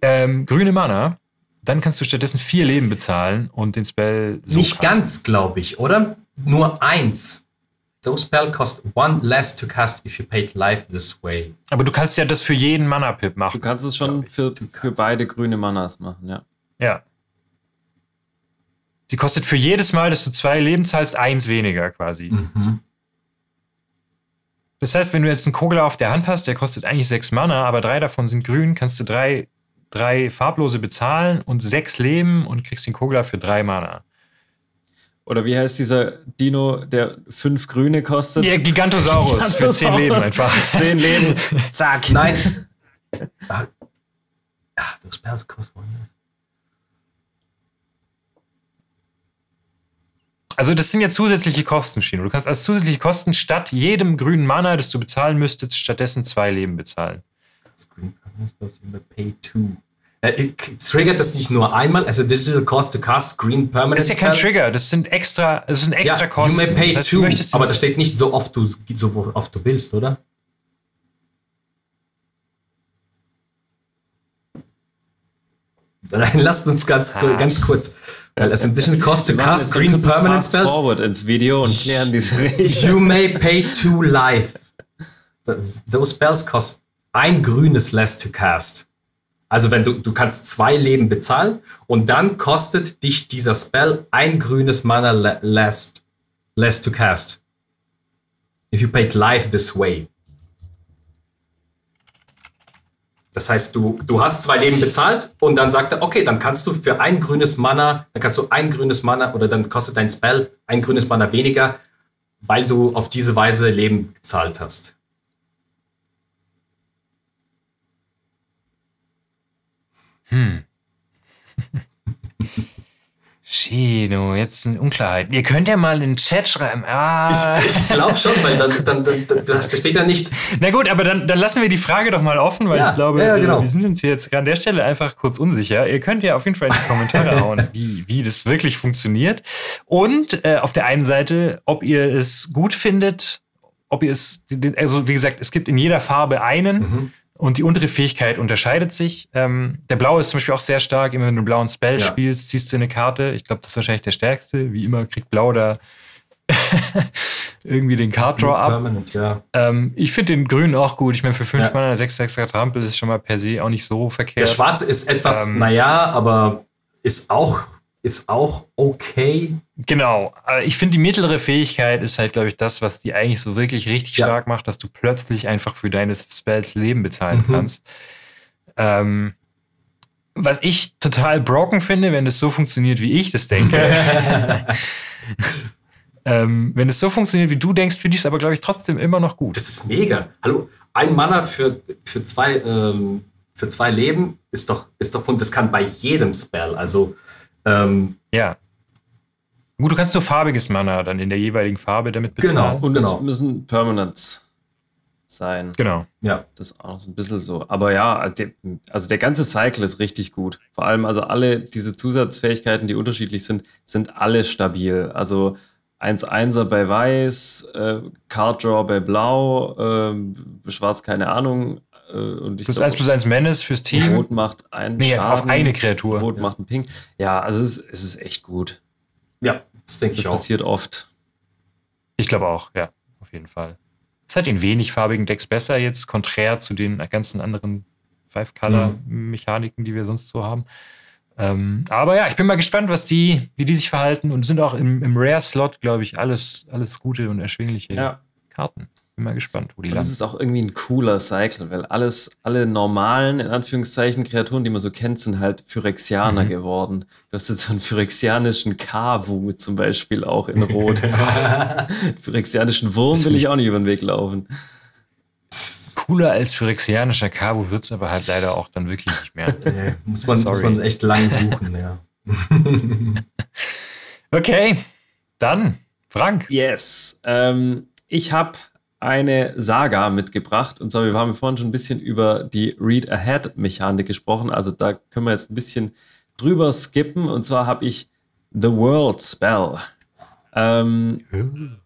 ähm, grüne Mana, dann kannst du stattdessen vier Leben bezahlen und den Spell so Nicht casten. ganz, glaube ich, oder? Nur eins. Those spell cost one less to cast if you paid life this way. Aber du kannst ja das für jeden Mana-Pip machen. Du kannst es schon für, für beide grüne Manas machen, ja. Ja. Die kostet für jedes Mal, dass du zwei Leben zahlst, eins weniger quasi. Mhm. Das heißt, wenn du jetzt einen Kogler auf der Hand hast, der kostet eigentlich sechs Mana, aber drei davon sind grün, kannst du drei, drei farblose bezahlen und sechs Leben und kriegst den Kogler für drei Mana. Oder wie heißt dieser Dino, der fünf Grüne kostet? Ja, Gigantosaurus, Gigantosaurus. für zehn Leben einfach. Zehn Leben. Zack. Nein. ah, those spells cost one. Also das sind ja zusätzliche Kosten, Chino. Du kannst als zusätzliche Kosten statt jedem grünen Mana, das du bezahlen müsstest, stattdessen zwei Leben bezahlen. Screen Pay two. Äh, triggert das nicht nur einmal, also Digital Cost to Cast Green Permanent Das ist ja kein Trigger, das sind extra, das sind extra ja, Kosten. You may pay das heißt, two, aber da steht nicht so oft du, so oft du willst, oder? Lasst uns ganz, ah. ganz kurz, weil es Additional Cost to Cast Green Permanent Spells. forward ins Video und klären diese Regeln. You may pay two life. Those spells cost ein grünes less to cast. Also wenn du, du kannst zwei Leben bezahlen und dann kostet dich dieser Spell ein grünes Mana less, less to cast. If you paid life this way. Das heißt, du, du hast zwei Leben bezahlt und dann sagt er, okay, dann kannst du für ein grünes Mana, dann kannst du ein grünes Mana oder dann kostet dein Spell ein grünes Mana weniger, weil du auf diese Weise Leben gezahlt hast. Hm. Chino, jetzt sind Unklarheiten. Ihr könnt ja mal in den Chat schreiben. Ah. Ich, ich glaube schon, weil dann, dann, dann, dann, da steht ja nicht. Na gut, aber dann, dann lassen wir die Frage doch mal offen, weil ja, ich glaube, ja, genau. wir sind uns hier jetzt an der Stelle einfach kurz unsicher. Ihr könnt ja auf jeden Fall in die Kommentare hauen, wie, wie das wirklich funktioniert. Und äh, auf der einen Seite, ob ihr es gut findet, ob ihr es, also wie gesagt, es gibt in jeder Farbe einen. Mhm und die untere Fähigkeit unterscheidet sich. Ähm, der blaue ist zum Beispiel auch sehr stark. Immer wenn du einen blauen Spell ja. spielst, ziehst du eine Karte. Ich glaube, das ist wahrscheinlich der stärkste. Wie immer kriegt blau da irgendwie den Card Draw ab. Ja. Ähm, ich finde den grünen auch gut. Ich meine, für 5 ja. Mana 6 extra Trampel ist schon mal per se auch nicht so verkehrt. Der schwarze ist etwas, ähm, naja, aber ist auch ist auch okay. Genau. Ich finde, die mittlere Fähigkeit ist halt, glaube ich, das, was die eigentlich so wirklich richtig ja. stark macht, dass du plötzlich einfach für deine Spells Leben bezahlen mhm. kannst. Ähm, was ich total broken finde, wenn es so funktioniert, wie ich das denke. ähm, wenn es so funktioniert, wie du denkst, finde ich es aber, glaube ich, trotzdem immer noch gut. Das ist mega. Hallo, ein Mana für, für, zwei, ähm, für zwei Leben ist doch, ist doch von, das kann bei jedem Spell. Also ähm, ja. Gut, du kannst nur farbiges Mana dann in der jeweiligen Farbe damit bezahlen. Genau, und genau. es müssen Permanents sein. Genau. Ja. Das ist auch so ein bisschen so. Aber ja, also der, also der ganze Cycle ist richtig gut. Vor allem, also alle diese Zusatzfähigkeiten, die unterschiedlich sind, sind alle stabil. Also 1-1er bei Weiß, äh, Card Draw bei Blau, äh, Schwarz keine Ahnung, und ich plus glaub, 1 plus 1 Menace fürs Team. Rot macht einen nee, Schaden. auf eine Kreatur. Rot ja. macht einen Ping. Ja, also es ist, es ist echt gut. Ja, das denke ich auch. Das passiert oft. Ich glaube auch, ja, auf jeden Fall. Es hat in wenig farbigen Decks besser jetzt, konträr zu den ganzen anderen Five-Color-Mechaniken, die wir sonst so haben. Ähm, aber ja, ich bin mal gespannt, was die, wie die sich verhalten und sind auch im, im Rare-Slot, glaube ich, alles, alles gute und erschwingliche ja. Karten. Bin mal gespannt, wo die landen. Das ist auch irgendwie ein cooler Cycle, weil alles, alle normalen, in Anführungszeichen, Kreaturen, die man so kennt, sind halt Phyrexianer mhm. geworden. Du hast jetzt so einen phyrexianischen Kavu zum Beispiel auch in Rot. Phyrexianischen Wurm will ich auch nicht über den Weg laufen. Cooler als phyrexianischer Kavu wird es aber halt leider auch dann wirklich nicht mehr. Nee, muss, man, muss man echt lang suchen, ja. okay, dann Frank. Yes. Ähm, ich habe eine Saga mitgebracht. Und zwar, wir haben vorhin schon ein bisschen über die Read-Ahead-Mechanik gesprochen. Also da können wir jetzt ein bisschen drüber skippen. Und zwar habe ich The World Spell. Ähm,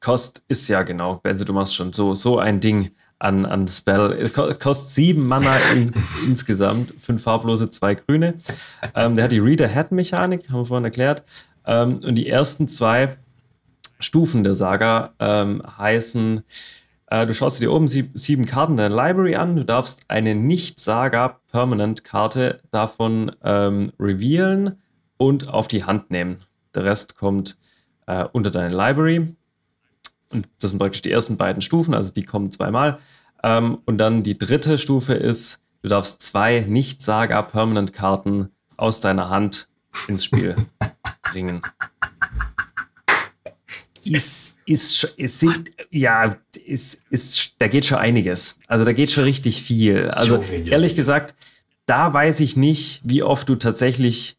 Kost ist ja genau, Benze, du machst schon so, so ein Ding an, an Spell. Kostet sieben Mana in, insgesamt, fünf farblose, zwei grüne. Ähm, der hat die Read-Ahead-Mechanik, haben wir vorhin erklärt. Ähm, und die ersten zwei Stufen der Saga ähm, heißen, äh, du schaust dir oben sieb, sieben Karten der Library an, du darfst eine Nicht-Saga-Permanent-Karte davon ähm, revealen und auf die Hand nehmen. Der Rest kommt äh, unter deine Library. und das sind praktisch die ersten beiden Stufen, also die kommen zweimal. Ähm, und dann die dritte Stufe ist, du darfst zwei Nicht-Saga-Permanent-Karten aus deiner Hand ins Spiel bringen. Ist, ist, ist, sind, ja, ist, ist, da geht schon einiges. Also da geht schon richtig viel. Also ehrlich gesagt, da weiß ich nicht, wie oft du tatsächlich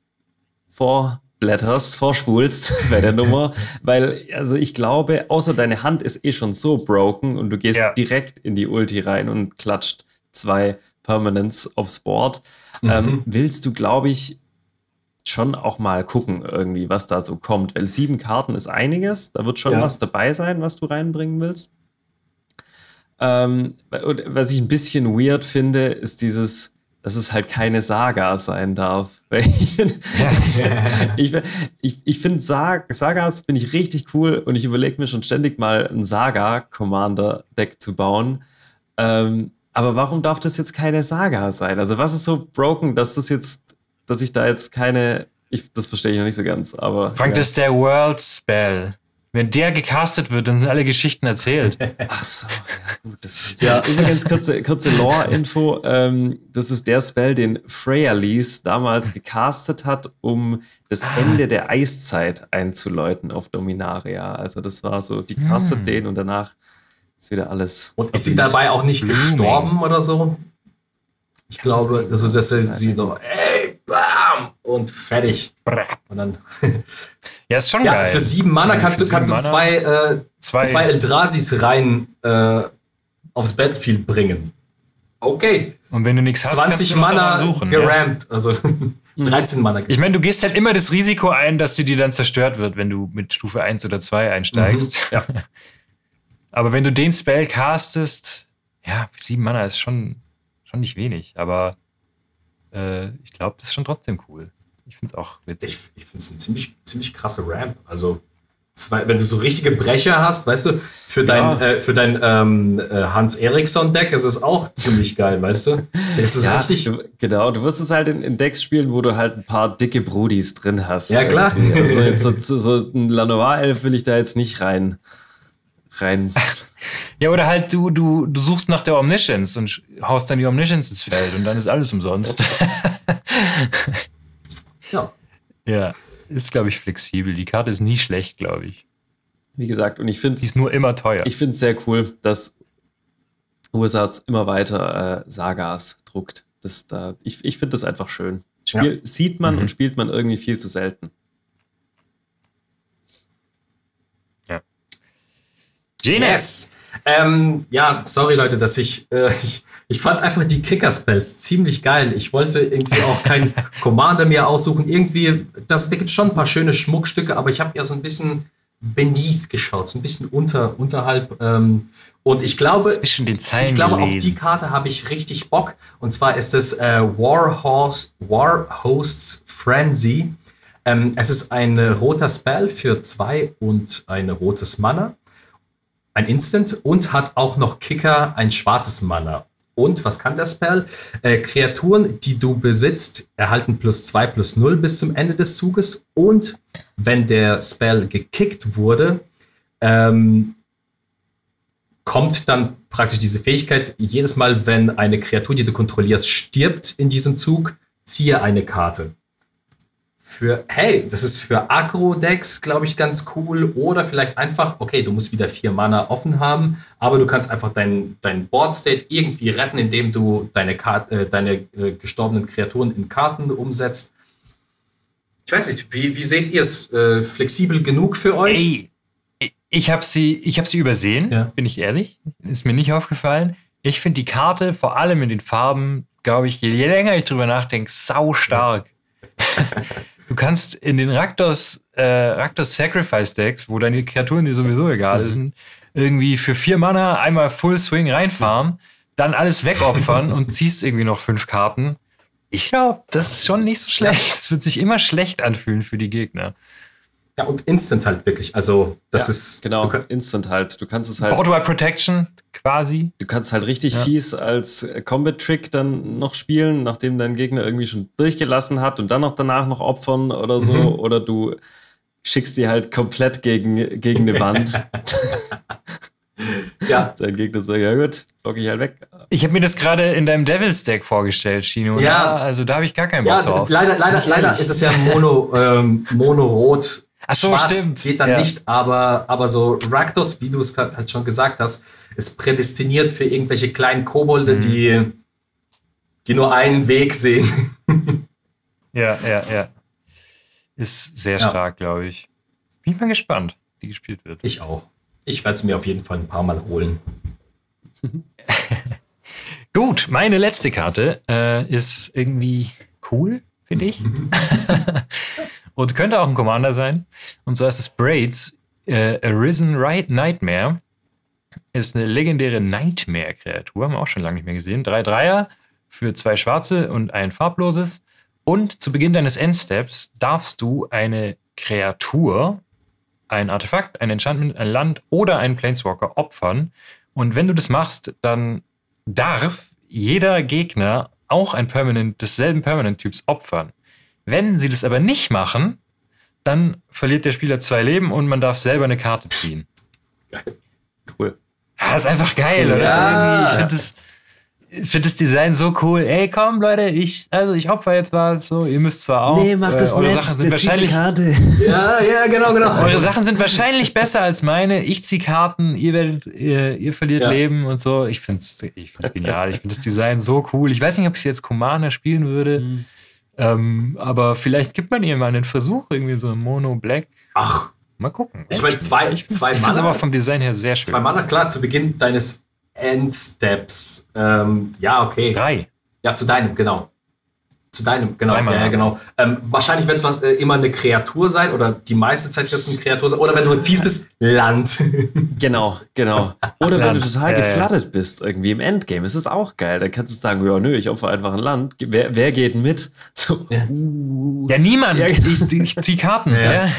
vorblätterst, vorspulst bei der Nummer, weil, also ich glaube, außer deine Hand ist eh schon so broken und du gehst ja. direkt in die Ulti rein und klatscht zwei Permanents aufs Board, mhm. ähm, willst du, glaube ich, schon auch mal gucken, irgendwie, was da so kommt. Weil sieben Karten ist einiges, da wird schon ja. was dabei sein, was du reinbringen willst. Ähm, was ich ein bisschen weird finde, ist dieses, dass es halt keine Saga sein darf. ich finde, ich, ich, ich find Sag, Sagas finde ich richtig cool und ich überlege mir schon ständig mal ein Saga-Commander-Deck zu bauen. Ähm, aber warum darf das jetzt keine Saga sein? Also was ist so broken, dass das jetzt dass ich da jetzt keine. Ich, das verstehe ich noch nicht so ganz, aber. Frank, ja. das ist der World Spell. Wenn der gecastet wird, dann sind alle Geschichten erzählt. Ach so, ja, gut. Das ja, übrigens kurze, kurze Lore-Info. Ähm, das ist der Spell, den Freya Lees damals gecastet hat, um das ah. Ende der Eiszeit einzuläuten auf Dominaria. Also, das war so, die castet hm. den und danach ist wieder alles. Und ist sie dabei auch nicht gestorben oder so? Ich glaube, also dass sie so, ey, bam, und fertig. Und dann. Ja, ist schon ja, geil. Für sieben Mana kannst du, kannst du zwei, äh, zwei. zwei Eldrasis rein äh, aufs Battlefield bringen. Okay. Und wenn du nichts hast, 20 Mana suchen, gerammt. Ja. Also 13 Mana. Ich meine, du gehst halt immer das Risiko ein, dass sie dir dann zerstört wird, wenn du mit Stufe 1 oder 2 einsteigst. Mhm. Ja. Aber wenn du den Spell castest, ja, sieben Mana ist schon schon nicht wenig, aber äh, ich glaube, das ist schon trotzdem cool. Ich finde es auch witzig. Ich, ich finde es eine ziemlich, ziemlich krasse Ramp. Also, zwei, wenn du so richtige Brecher hast, weißt du, für dein, ja. äh, für dein ähm, äh, Hans Eriksson-Deck ist es auch ziemlich geil, weißt du? Das ist ja, richtig. genau, du wirst es halt in, in, Decks spielen, wo du halt ein paar dicke Brudis drin hast. Ja, klar. Also, so, so ein Lanoir-Elf will ich da jetzt nicht rein. rein Ja, oder halt du, du, du suchst nach der Omniscience und haust dann die Omniscience ins Feld und dann ist alles umsonst. ja. Ja, ist, glaube ich, flexibel. Die Karte ist nie schlecht, glaube ich. Wie gesagt, und ich finde Die ist nur immer teuer. Ich finde es sehr cool, dass Wizards immer weiter äh, Sagas druckt. Das, da, ich ich finde das einfach schön. Spiel, ja. Sieht man mhm. und spielt man irgendwie viel zu selten. Ja. Genius! Ähm, ja, sorry Leute, dass ich, äh, ich, ich fand einfach die Kicker-Spells ziemlich geil. Ich wollte irgendwie auch keinen Commander mehr aussuchen. Irgendwie, das, da gibt es schon ein paar schöne Schmuckstücke, aber ich habe eher so ein bisschen beneath geschaut, so ein bisschen unter, unterhalb. Ähm, und ich glaube, Zwischen den Zeilen ich glaube, auf die Karte habe ich richtig Bock. Und zwar ist es äh, War, War Hosts Frenzy. Ähm, es ist ein roter Spell für zwei und ein rotes Mana ein Instant und hat auch noch Kicker, ein schwarzes Mana. Und was kann der Spell? Äh, Kreaturen, die du besitzt, erhalten plus 2 plus 0 bis zum Ende des Zuges. Und wenn der Spell gekickt wurde, ähm, kommt dann praktisch diese Fähigkeit, jedes Mal, wenn eine Kreatur, die du kontrollierst, stirbt in diesem Zug, ziehe eine Karte für, hey, das ist für Agro-Decks, glaube ich, ganz cool. Oder vielleicht einfach, okay, du musst wieder vier Mana offen haben, aber du kannst einfach dein, dein Board-State irgendwie retten, indem du deine, Kart äh, deine äh, gestorbenen Kreaturen in Karten umsetzt. Ich weiß nicht, wie, wie seht ihr es? Äh, flexibel genug für euch? Ey, ich habe sie, hab sie übersehen, ja. bin ich ehrlich. Ist mir nicht aufgefallen. Ich finde die Karte, vor allem in den Farben, glaube ich, je länger ich drüber nachdenke, sau stark. Ja. Du kannst in den Raktors, äh, Raktors Sacrifice Decks, wo deine Kreaturen dir sowieso egal mhm. sind, irgendwie für vier Mana einmal Full Swing reinfahren, dann alles wegopfern und ziehst irgendwie noch fünf Karten. Ich glaube, das ist schon nicht so schlecht. Es wird sich immer schlecht anfühlen für die Gegner. Ja, und Instant halt wirklich. Also, das ja, ist. Genau, Instant halt. Du kannst es halt. Auto Protection quasi. Du kannst halt richtig ja. fies als Combat-Trick dann noch spielen, nachdem dein Gegner irgendwie schon durchgelassen hat und dann noch danach noch opfern oder so. Mhm. Oder du schickst die halt komplett gegen, gegen eine Wand. ja. Sein Gegner sagt, ja gut, block ich halt weg. Ich habe mir das gerade in deinem Devil's Deck vorgestellt, Chino. Ja. ja also da habe ich gar keinen Bock ja, drauf. Leider, leider, leider ist es ja Mono, ähm, Mono-Rot. Ach so, Schwarz stimmt. geht dann ja. nicht, aber, aber so Raktos, wie du es halt schon gesagt hast, ist prädestiniert für irgendwelche kleinen Kobolde, mhm. die, die nur einen Weg sehen. ja, ja, ja. Ist sehr stark, glaube ich. Bin mal gespannt, wie gespielt wird. Ich auch. Ich werde es mir auf jeden Fall ein paar Mal holen. Gut, meine letzte Karte äh, ist irgendwie cool, finde ich. Und könnte auch ein Commander sein. Und zwar ist es Braids äh, Arisen Right Nightmare. Ist eine legendäre Nightmare-Kreatur, haben wir auch schon lange nicht mehr gesehen. Drei Dreier für zwei schwarze und ein farbloses. Und zu Beginn deines Endsteps darfst du eine Kreatur, ein Artefakt, ein Enchantment, ein Land oder einen Planeswalker opfern. Und wenn du das machst, dann darf jeder Gegner auch ein Permanent desselben Permanent-Typs opfern. Wenn sie das aber nicht machen, dann verliert der Spieler zwei Leben und man darf selber eine Karte ziehen. Cool. Ja, das ist einfach geil, oder? Ja. Ich finde das ich finde das Design so cool. Ey, komm, Leute, ich, also ich opfer jetzt mal so. Ihr müsst zwar auch. Nee, macht das äh, eure nicht. Sachen sind wahrscheinlich. Ja, ja, genau, genau. Eure Sachen sind wahrscheinlich besser als meine. Ich ziehe Karten, ihr werdet, ihr, ihr verliert ja. Leben und so. Ich finde es ich find's genial. Ich finde das Design so cool. Ich weiß nicht, ob ich jetzt Commander spielen würde. Mhm. Ähm, aber vielleicht gibt man ihr mal einen Versuch, irgendwie so ein Mono Black. Ach. Mal gucken. Ich meine, zwei, ich zwei Mana. Aber vom Design her sehr schön. Zwei Mana, klar, zu Beginn deines Endsteps. Ähm, ja, okay. Drei. Ja, zu deinem, genau. Zu deinem, genau. Ja, ja, genau. Ähm, wahrscheinlich wird es äh, immer eine Kreatur sein oder die meiste Zeit wird es eine Kreatur sein. Oder wenn du fies bist, Land. genau, genau. Oder wenn du total ja, geflattert bist irgendwie im Endgame. Ist es auch geil. Dann kannst du sagen, ja, nö, ich opfer einfach ein Land. Wer, wer geht mit? So, uh. ja. niemand. Ich, ich ziehe Karten. Ja,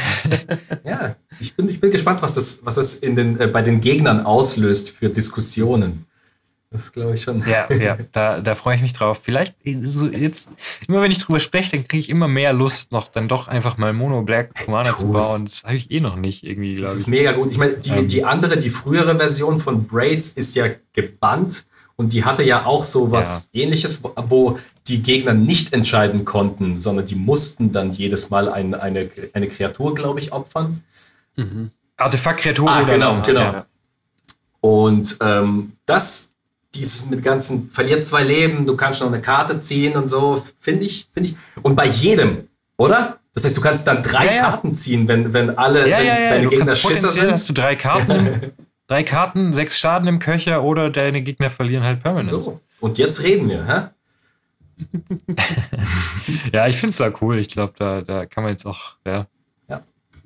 ja. ich, bin, ich bin gespannt, was das, was das in den, äh, bei den Gegnern auslöst für Diskussionen. Das glaube ich schon. Ja, ja, da, da freue ich mich drauf. Vielleicht, so jetzt, immer wenn ich drüber spreche, dann kriege ich immer mehr Lust, noch dann doch einfach mal Mono Black Commander hey, zu bauen. Das habe ich eh noch nicht irgendwie, glaube ich. Das ist mega gut. Ich meine, die, ähm. die andere, die frühere Version von Braids ist ja gebannt und die hatte ja auch so was ja. ähnliches, wo, wo, die Gegner nicht entscheiden konnten, sondern die mussten dann jedes Mal ein, eine, eine Kreatur, glaube ich, opfern. Mhm. Artefakt-Kreatur ah, genau, genau. Ja. Und ähm, das dieses mit ganzen, verliert zwei Leben, du kannst noch eine Karte ziehen und so, finde ich, finde ich. Und bei jedem, oder? Das heißt, du kannst dann drei ja, ja. Karten ziehen, wenn, wenn alle, ja, wenn deine Gegner Schisser sind. hast du drei Karten, drei Karten, sechs Schaden im Köcher oder deine Gegner verlieren halt permanent. So, und jetzt reden wir, hä? ja, ich finde es da cool. Ich glaube, da, da kann man jetzt auch, ja,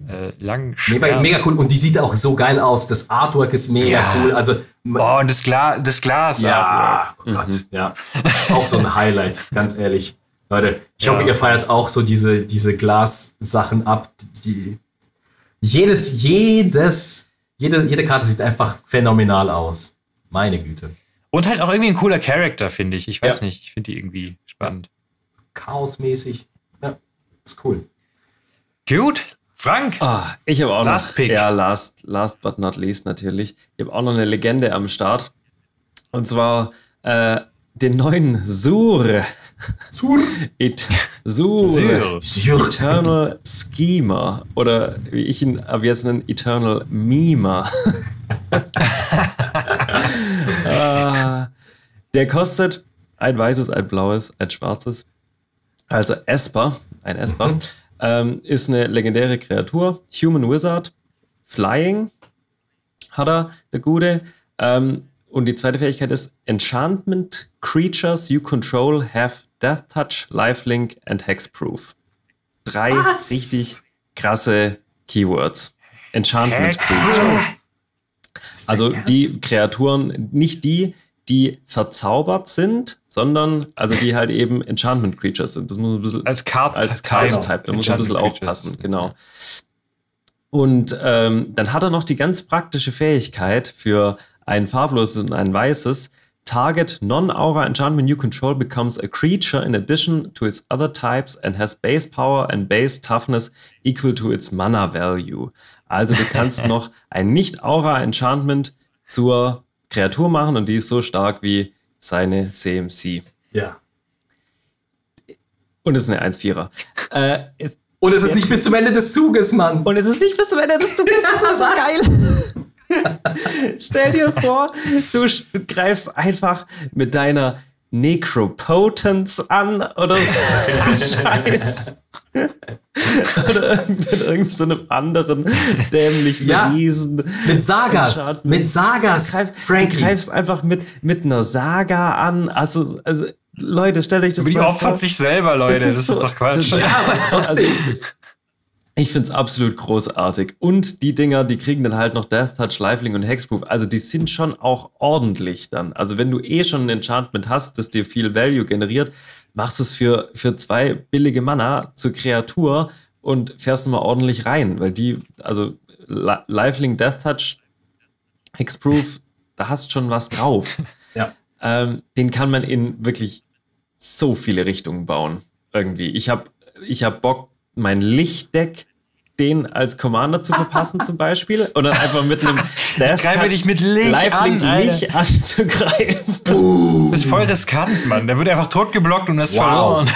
äh, lang mega, mega, cool. Und die sieht auch so geil aus. Das Artwork ist mega ja. cool. Also, oh, und das, Gla das Glas. Ja, oh Gott, mhm. ja. Das ist auch so ein Highlight, ganz ehrlich. Leute, ich ja. hoffe, ihr feiert auch so diese, diese Glas-Sachen ab. Die, jedes, jedes, jede, jede Karte sieht einfach phänomenal aus. Meine Güte. Und halt auch irgendwie ein cooler Charakter, finde ich. Ich weiß ja. nicht, ich finde die irgendwie spannend. Chaosmäßig. Ja, ist cool. Gut, Frank? Oh, ich habe auch last noch. Pick. Ja, last, last but not least natürlich. Ich habe auch noch eine Legende am Start. Und zwar äh, den neuen Sur. Sur. It, Sur. Sur. Eternal Schema. Oder wie ich ihn ab jetzt nenne, Eternal Mima. ah, der kostet ein weißes, ein blaues, ein schwarzes. Also Esper, ein Esper. Mhm. Ähm, ist eine legendäre Kreatur. Human Wizard. Flying hat er, der gute. Ähm, und die zweite Fähigkeit ist Enchantment Creatures you control have Death Touch, Lifelink and Hexproof. Drei Was? richtig krasse Keywords. Enchantment Creatures. Also die Kreaturen, nicht die, die verzaubert sind, sondern also die halt eben Enchantment Creatures sind. Das muss ein bisschen als Card als Card Type, da muss man ein bisschen aufpassen, genau. Und ähm, dann hat er noch die ganz praktische Fähigkeit für ein farbloses und ein weißes target non-aura enchantment you control becomes a creature in addition to its other types and has base power and base toughness equal to its mana value. Also du kannst noch ein Nicht-Aura-Enchantment zur Kreatur machen und die ist so stark wie seine CMC. Ja. Und es ist eine 1-4er. Äh, Und es ist nicht bis zum Ende des Zuges, Mann. und es ist nicht bis zum Ende des Zuges. Das ist so geil. Stell dir vor, du, greifst einfach mit deiner Necropotence an oder so. Scheiß. oder mit irgendeinem so einem anderen dämlichen Ja, Riesen. Mit Sagas. Mit Sagas, Du greifst, du Frankie. greifst einfach mit, mit einer Saga an. Also, also Leute, stellt euch das die mal opfert vor. sich selber, Leute. Das ist, so- doch Quatsch. das- ja, aber trotzdem. Ich finde es absolut großartig. Und die Dinger, die kriegen dann halt noch Death Touch, Lifelink und Hexproof. Also die sind schon auch ordentlich dann. Also wenn du eh schon ein Enchantment hast, das dir viel Value generiert, machst du es für, für zwei billige Mana zur Kreatur und fährst nochmal ordentlich rein. Weil die, also Li- Lifelink, Death Touch, Hexproof, da hast schon was drauf. Ja. Ähm, den kann man in wirklich so viele Richtungen bauen. Irgendwie. Ich habe ich hab Bock, mein Lichtdeck den als Commander zu verpassen, zum Beispiel. Und dann einfach mit einem Death greife dich mit Lich Lifelink an, Alter. Lich anzugreifen. Das ist voll riskant, Mann. Der wird einfach totgeblockt und ist Wow. verloren.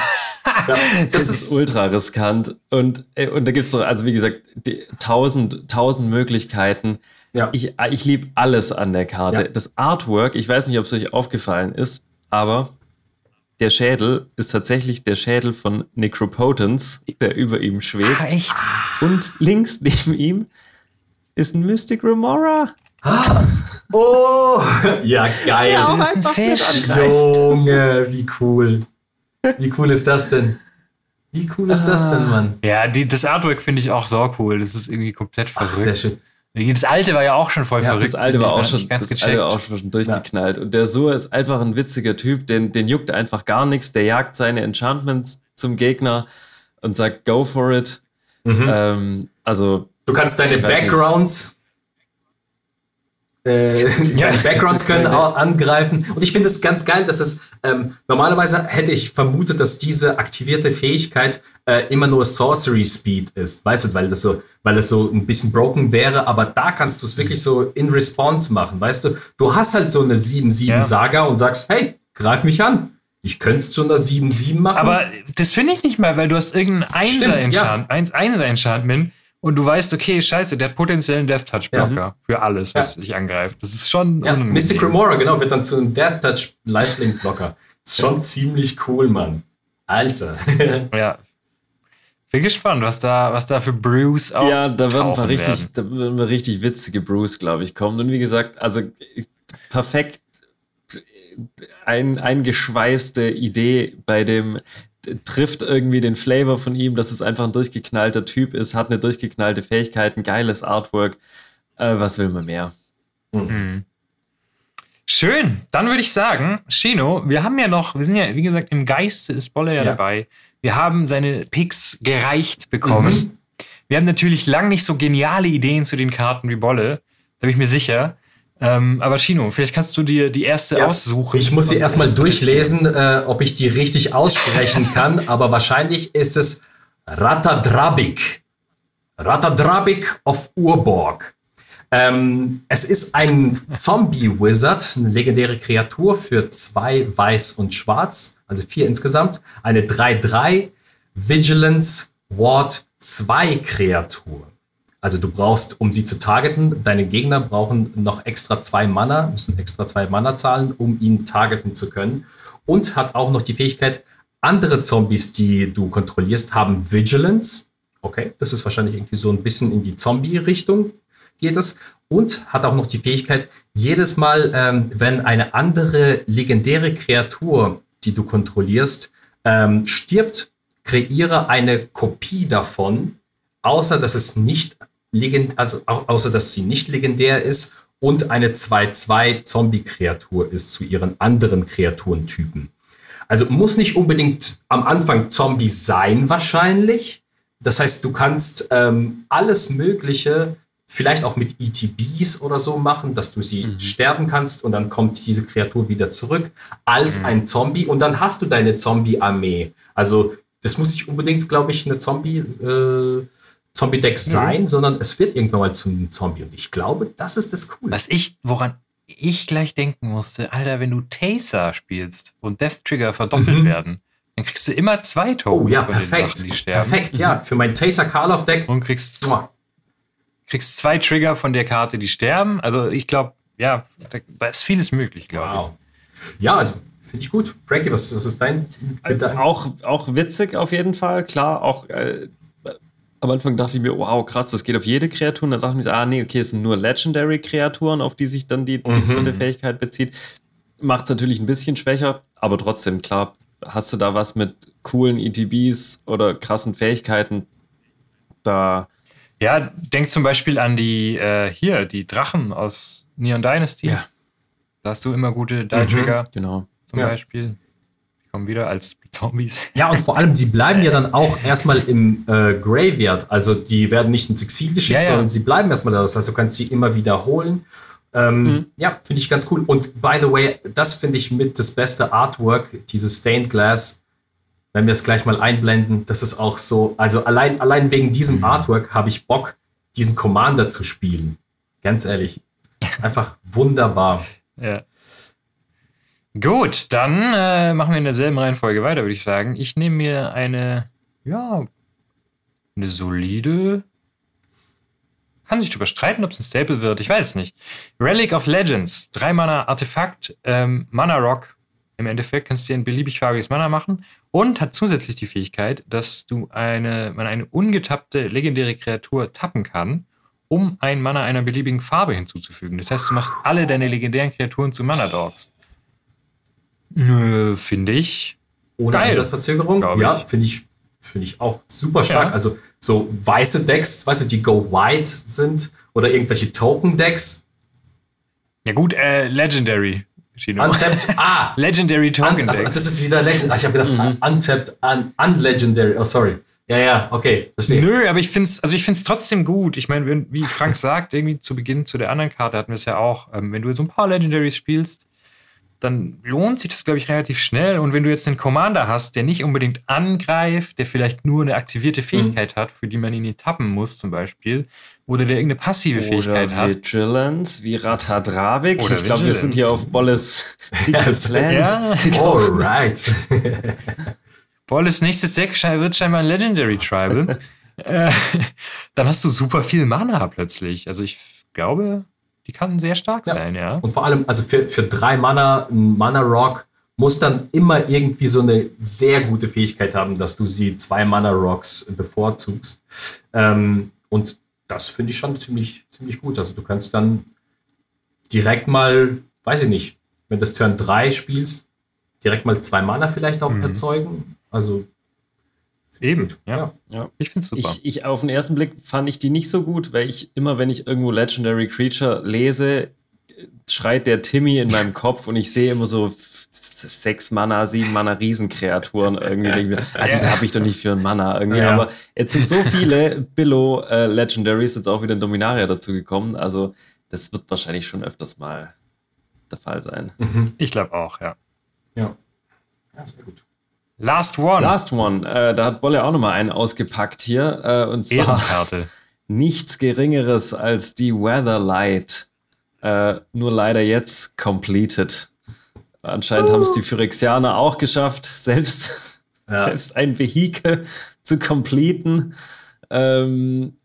Ja, Das ist ultra riskant. Und, äh, und da gibt es doch, also wie gesagt, die, tausend, tausend Möglichkeiten. Ja. Ich, ich liebe alles an der Karte. Ja. Das Artwork, ich weiß nicht, ob es euch aufgefallen ist, aber der Schädel ist tatsächlich der Schädel von Necropotence, der über ihm schwebt. Ah, echt? Und links neben ihm ist ein Mystic Remora. Oh, ja, geil. Ja, Das ist ein Fisch. Junge, wie cool. Wie cool ist das denn? Wie cool ist das denn, Mann? Ja, die, das Artwork finde ich auch so cool. Das ist irgendwie komplett Ach, verrückt. sehr schön. Das alte war ja auch schon voll Ja, verrückt. das alte war auch schon, ganz das gecheckt. alte war auch schon durchgeknallt. Und der Sur ist einfach ein witziger Typ, den, den juckt einfach gar nichts. Der jagt seine Enchantments zum Gegner und sagt, go for it. Mhm. Ähm, also, Du kannst deine. Backgrounds. Äh, Ja. deine Backgrounds können auch angreifen. Und ich finde es ganz geil, dass es ähm, normalerweise hätte ich vermutet, dass diese aktivierte Fähigkeit äh, immer nur Sorcery Speed ist. Weißt du, weil das so, weil es so ein bisschen broken wäre, aber da kannst du es wirklich so in Response machen, weißt du? Du hast halt so eine 7-7 Ja. Saga und sagst, hey, greif mich an. Ich könnte es zu einer 7-7 machen. Aber das finde ich nicht mal, weil du hast irgendein Stimmt, Einser-Enchant- eins- Einser-Enchantment und du weißt, okay, scheiße, der hat potenziellen Death-Touch-Blocker für alles, was dich angreift. Das ist schon ja, unangenehm. Mystic Remora, genau, wird dann zu einem Death Touch Lifelink Blocker. Ist schon ziemlich cool, Mann. Alter. Ja. Bin gespannt, was da, was da für Brews auf ja, da werden ein paar richtig, werden. da werden wir richtig witzige Brews, glaube ich, kommen. Und wie gesagt, also perfekt ein, eingeschweißte Idee bei dem trifft irgendwie den Flavor von ihm, dass es einfach ein durchgeknallter Typ ist, hat eine durchgeknallte Fähigkeit, ein geiles Artwork. Äh, was will man mehr? Mhm. Schön, dann würde ich sagen, Shino, wir haben ja noch, wir sind ja, wie gesagt, im Geiste ist Bolle ja, Ja. dabei. Wir haben seine Picks gereicht bekommen. Mhm. Wir haben natürlich lang nicht so geniale Ideen zu den Karten wie Bolle, da bin ich mir sicher. Ähm, aber Shino, vielleicht kannst du dir die erste Ja, aussuchen. Ich muss sie erstmal durchlesen, äh, ob ich die richtig aussprechen kann, aber wahrscheinlich ist es Ratadrabik. Ratadrabik of Urborg. Ähm, es ist ein Zombie-Wizard, eine legendäre Kreatur für zwei Weiß und Schwarz, also vier insgesamt. Eine 3-3 Vigilance Ward 2 Kreatur. Also du brauchst, um sie zu targeten, deine Gegner brauchen noch extra zwei Mana, müssen extra zwei Mana zahlen, um ihn targeten zu können. Und hat auch noch die Fähigkeit, andere Zombies, die du kontrollierst, haben Vigilance. Okay, das ist wahrscheinlich irgendwie so ein bisschen in die Zombie-Richtung geht es. Und hat auch noch die Fähigkeit, jedes Mal, ähm, wenn eine andere legendäre Kreatur, die du kontrollierst, ähm, stirbt, kreiere eine Kopie davon, außer dass es nicht legend, also au- außer dass sie nicht legendär ist und eine 2-2 Zombie-Kreatur ist zu ihren anderen Kreaturentypen. Also muss nicht unbedingt am Anfang Zombie sein, wahrscheinlich. Das heißt, du kannst ähm, alles Mögliche vielleicht auch mit ETBs oder so machen, dass du sie mhm. sterben kannst und dann kommt diese Kreatur wieder zurück als mhm. ein Zombie und dann hast du deine Zombie-Armee. Also das muss nicht unbedingt, glaube ich, eine Zombie, äh, Zombie-Deck sein, mhm. sondern es wird irgendwann mal zu einem Zombie. Und ich glaube, das ist das Coole. Was ich, woran ich gleich denken musste, Alter, wenn du Taser spielst und Death Trigger verdoppelt mhm. werden, dann kriegst du immer zwei Tokens oh, ja, perfekt. Sachen, die sterben. Perfekt, ja. Für mein Taser Karloff Deck. Und kriegst, kriegst zwei Trigger von der Karte, die sterben. Also ich glaube, ja, da, ist vieles möglich, glaube wow. ich. Ja, also finde ich gut. Frankie, was, was ist dein Gedanke? Auch, auch witzig auf jeden Fall. Klar, auch äh, am Anfang dachte ich mir, wow, krass, das geht auf jede Kreatur. Und dann dachte ich mir, ah, nee, okay, es sind nur Legendary-Kreaturen, auf die sich dann die, die mhm. dritte Fähigkeit bezieht. Macht es natürlich ein bisschen schwächer, aber trotzdem, klar, hast du da was mit coolen ETBs oder krassen Fähigkeiten, da. Ja, denk zum Beispiel an die, äh, hier, die Drachen aus Neon Dynasty. Ja. Da hast du immer gute Die-Trigger. Mhm, genau. Zum ja. Beispiel. Die kommen wieder als Zombies. Ja, und vor allem, sie bleiben ja dann auch erstmal im äh, Graveyard. Also die werden nicht ins Exil geschickt, ja, ja. sondern sie bleiben erstmal da. Das heißt, du kannst sie immer wiederholen. Ähm, mhm. Ja, finde ich ganz cool. Und by the way, das finde ich mit das beste Artwork, dieses Stained Glass. Wenn wir es gleich mal einblenden, das ist auch so, also allein, allein wegen diesem mhm. Artwork habe ich Bock, diesen Commander zu spielen. Ganz ehrlich. Einfach wunderbar. Ja. Gut, dann äh, machen wir in derselben Reihenfolge weiter, würde ich sagen. Ich nehme mir eine, ja, eine solide kann sich darüber streiten, ob es ein Staple wird. Ich weiß es nicht. Relic of Legends. Drei Mana Artefakt, ähm, Mana Rock. Im Endeffekt kannst du dir ein beliebig farbiges Mana machen und hat zusätzlich die Fähigkeit, dass du eine, man eine ungetappte legendäre Kreatur tappen kann, um ein Mana einer beliebigen Farbe hinzuzufügen. Das heißt, du machst alle deine legendären Kreaturen zu Mana Dogs. Äh, finde ich. Ohne Geil, Einsatzverzögerung? Ja, finde ich Finde ich auch super stark. Ja. Also so weiße Decks, weißt du, die Go White sind oder irgendwelche Token-Decks. Ja gut, äh, Legendary. Untapped, ah. Legendary Token Decks. Also, das ist wieder Legend. Ah, ich habe gedacht, mhm. Untapped, un, Unlegendary. Oh, sorry. Ja, ja, okay, verstehe. Nö, aber ich finde es also trotzdem gut. Ich meine, wie Frank sagt, irgendwie zu Beginn zu der anderen Karte hatten wir es ja auch, ähm, wenn du so ein paar Legendaries spielst, dann lohnt sich das, glaube ich, relativ schnell. Und wenn du jetzt einen Commander hast, der nicht unbedingt angreift, der vielleicht nur eine aktivierte mhm. Fähigkeit mhm. hat, für die man ihn tappen muss, zum Beispiel, oder der irgendeine passive oder Fähigkeit hat. Vigilance, wie Rathadrabik. Oder ich glaube, wir sind hier auf Bolles Secret Plan. ja. Alright. Bolles nächstes Deck wird scheinbar ein Legendary Tribal. äh, dann hast du super viel Mana plötzlich. Also ich glaube, die kann sehr stark ja. sein, ja. Und vor allem, also für, für drei Mana, ein Mana Rock muss dann immer irgendwie so eine sehr gute Fähigkeit haben, dass du sie zwei Mana Rocks bevorzugst. Ähm, und das finde ich schon ziemlich, ziemlich gut. Also du kannst dann direkt mal, weiß ich nicht, wenn das Turn 3 spielst, direkt mal zwei Mana vielleicht auch mhm. erzeugen. Also Eben, ja. ja. Ich finde es super. Ich, ich, auf den ersten Blick fand ich die nicht so gut, weil ich immer, wenn ich irgendwo Legendary Creature lese, schreit der Timmy in meinem Kopf und ich sehe immer so sechs Mana, sieben Mana Riesenkreaturen irgendwie. irgendwie ah, die habe ich doch nicht für ein Mana irgendwie. Ja. Aber jetzt sind so viele Billow äh, Legendaries jetzt auch wieder in Dominaria dazu gekommen. Also das wird wahrscheinlich schon öfters mal der Fall sein. Mhm. Ich glaube auch, ja. Ja. Ja, sehr gut. Last One. Last One. Äh, da hat Bolle auch nochmal einen ausgepackt hier. Äh, und zwar Ehrenkarte. nichts Geringeres als die Weatherlight. Äh, nur leider jetzt completed. Anscheinend uh. haben es die Phyrexianer auch geschafft, selbst, ja. selbst ein Vehikel zu completen. Ähm,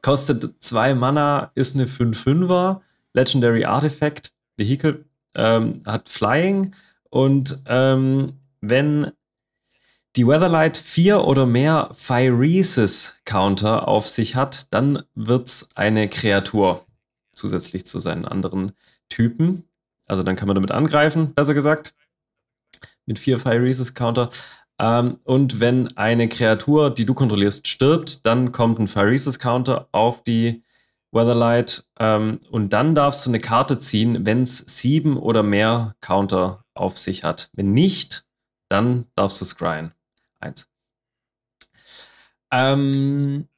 kostet zwei Mana, ist eine 5-5er. Legendary Artifact, Vehikel, ähm, hat Flying und ähm, wenn die Weatherlight vier oder mehr Phyresis-Counter auf sich hat, dann wird es eine Kreatur zusätzlich zu seinen anderen Typen. Also dann kann man damit angreifen, besser gesagt. Mit vier Phyresis-Counter. Ähm, und wenn eine Kreatur, die du kontrollierst, stirbt, dann kommt ein Phyresis-Counter auf die Weatherlight. Ähm, und dann darfst du eine Karte ziehen, wenn es sieben oder mehr Counter auf sich hat. Wenn nicht, dann darfst du scryen. Eins. Ähm,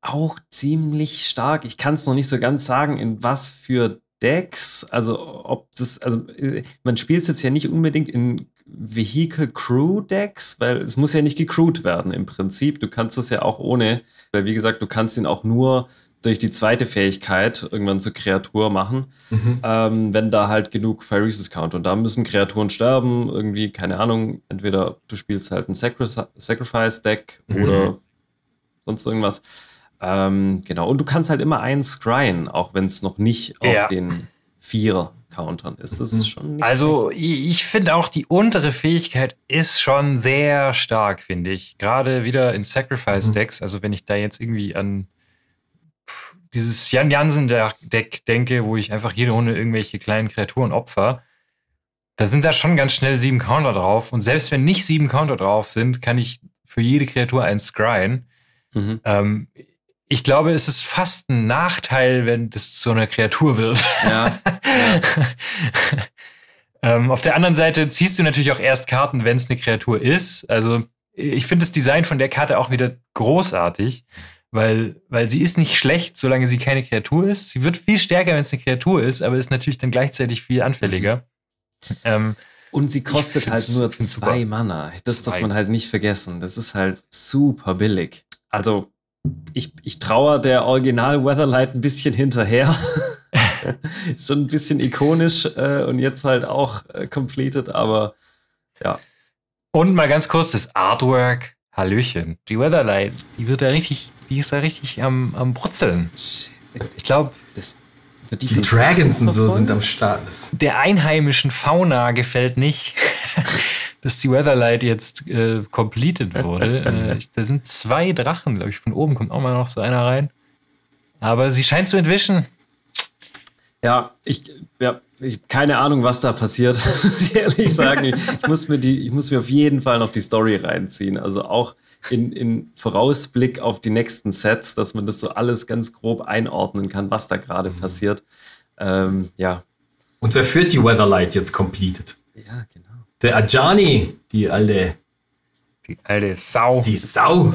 auch ziemlich stark. Ich kann es noch nicht so ganz sagen, in was für Decks, also ob das, also äh, man spielt es jetzt ja nicht unbedingt in Vehicle Crew Decks, weil es muss ja nicht gecrewt werden im Prinzip. Du kannst es ja auch ohne, weil wie gesagt, du kannst ihn auch nur durch die zweite Fähigkeit irgendwann zur Kreatur machen, mhm. ähm, wenn da halt genug Phyresis count. Und da müssen Kreaturen sterben, irgendwie, keine Ahnung, entweder du spielst halt ein Sacrifice-Deck mhm. oder sonst irgendwas. Ähm, genau. Und du kannst halt immer einen scryen, auch wenn es noch nicht ja. auf den vier Countern ist. Das ist mhm. schon nicht Also schlecht. ich finde auch die untere Fähigkeit ist schon sehr stark, finde ich. Gerade wieder in Sacrifice-Decks. Mhm. Also wenn ich da jetzt irgendwie an dieses Jan Jansen-Deck denke, wo ich einfach jede Runde irgendwelche kleinen Kreaturen opfer, da sind da schon ganz schnell sieben Counter drauf. Und selbst wenn nicht sieben Counter drauf sind, kann ich für jede Kreatur einen scryen. Mhm. Ähm, ich glaube, es ist fast ein Nachteil, wenn das zu einer Kreatur wird. Ja. ja. ähm, auf der anderen Seite ziehst du natürlich auch erst Karten, wenn es eine Kreatur ist. Also ich finde das Design von der Karte auch wieder großartig, weil, weil sie ist nicht schlecht, solange sie keine Kreatur ist. Sie wird viel stärker, wenn es eine Kreatur ist, aber ist natürlich dann gleichzeitig viel anfälliger. Ähm, und sie kostet halt nur zwei. Mana. Das zwei. darf man halt nicht vergessen. Das ist halt super billig. Also ich, ich traue der Original Weatherlight ein bisschen hinterher. ist schon ein bisschen ikonisch äh, und jetzt halt auch äh, completed, aber ja. Und mal ganz kurz das Artwork. Hallöchen. Die Weatherlight, die wird da richtig, die ist da richtig am, am Brutzeln. Ich glaube, die, die Dragons und so sind am Start. Der einheimischen Fauna gefällt nicht. dass die Weatherlight jetzt äh, completed wurde. äh, da sind zwei Drachen, glaube ich. Von oben kommt auch mal noch so einer rein. Aber sie scheint zu entwischen. Ja, ich, ja, ich keine Ahnung, was da passiert, muss ich ehrlich sagen. Ich, ich, muss mir die, ich muss mir auf jeden Fall noch die Story reinziehen. Also auch in, in Vorausblick auf die nächsten Sets, dass man das so alles ganz grob einordnen kann, was da gerade mhm. passiert. Ähm, ja. Und wer führt die Weatherlight jetzt completed? Ja, genau. Der Ajani, die alte. Die alte Sau. Die Sau.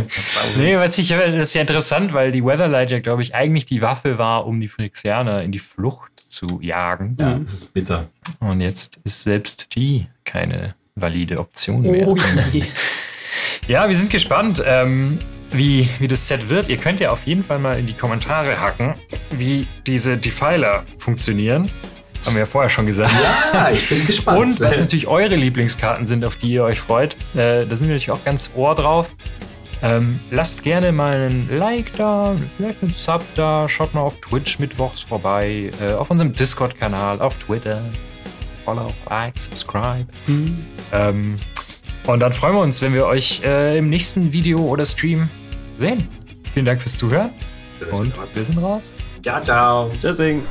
nee, was ich, das ist ja interessant, weil die Weatherlight ja, glaube ich, eigentlich die Waffe war, um die Phyrexianer in die Flucht zu jagen. Ja, das ist bitter. Und jetzt ist selbst die keine valide Option mehr. Oh, ja, wir sind gespannt, ähm, wie, wie das Set wird. Ihr könnt ja auf jeden Fall mal in die Kommentare hacken, wie diese Defiler funktionieren. Haben wir ja vorher schon gesagt. Ja, ich bin gespannt. Und was natürlich eure Lieblingskarten sind, auf die ihr euch freut. Äh, da sind wir natürlich auch ganz ohr drauf. Ähm, lasst gerne mal ein Like da, vielleicht einen Sub da, schaut mal auf Twitch mittwochs vorbei, äh, auf unserem Discord-Kanal, auf Twitter. Follow, like, subscribe. Mhm. Ähm, und dann freuen wir uns, wenn wir euch äh, im nächsten Video oder Stream sehen. Vielen Dank fürs Zuhören. Und wir sind raus. Ciao, ciao. Tschüssing.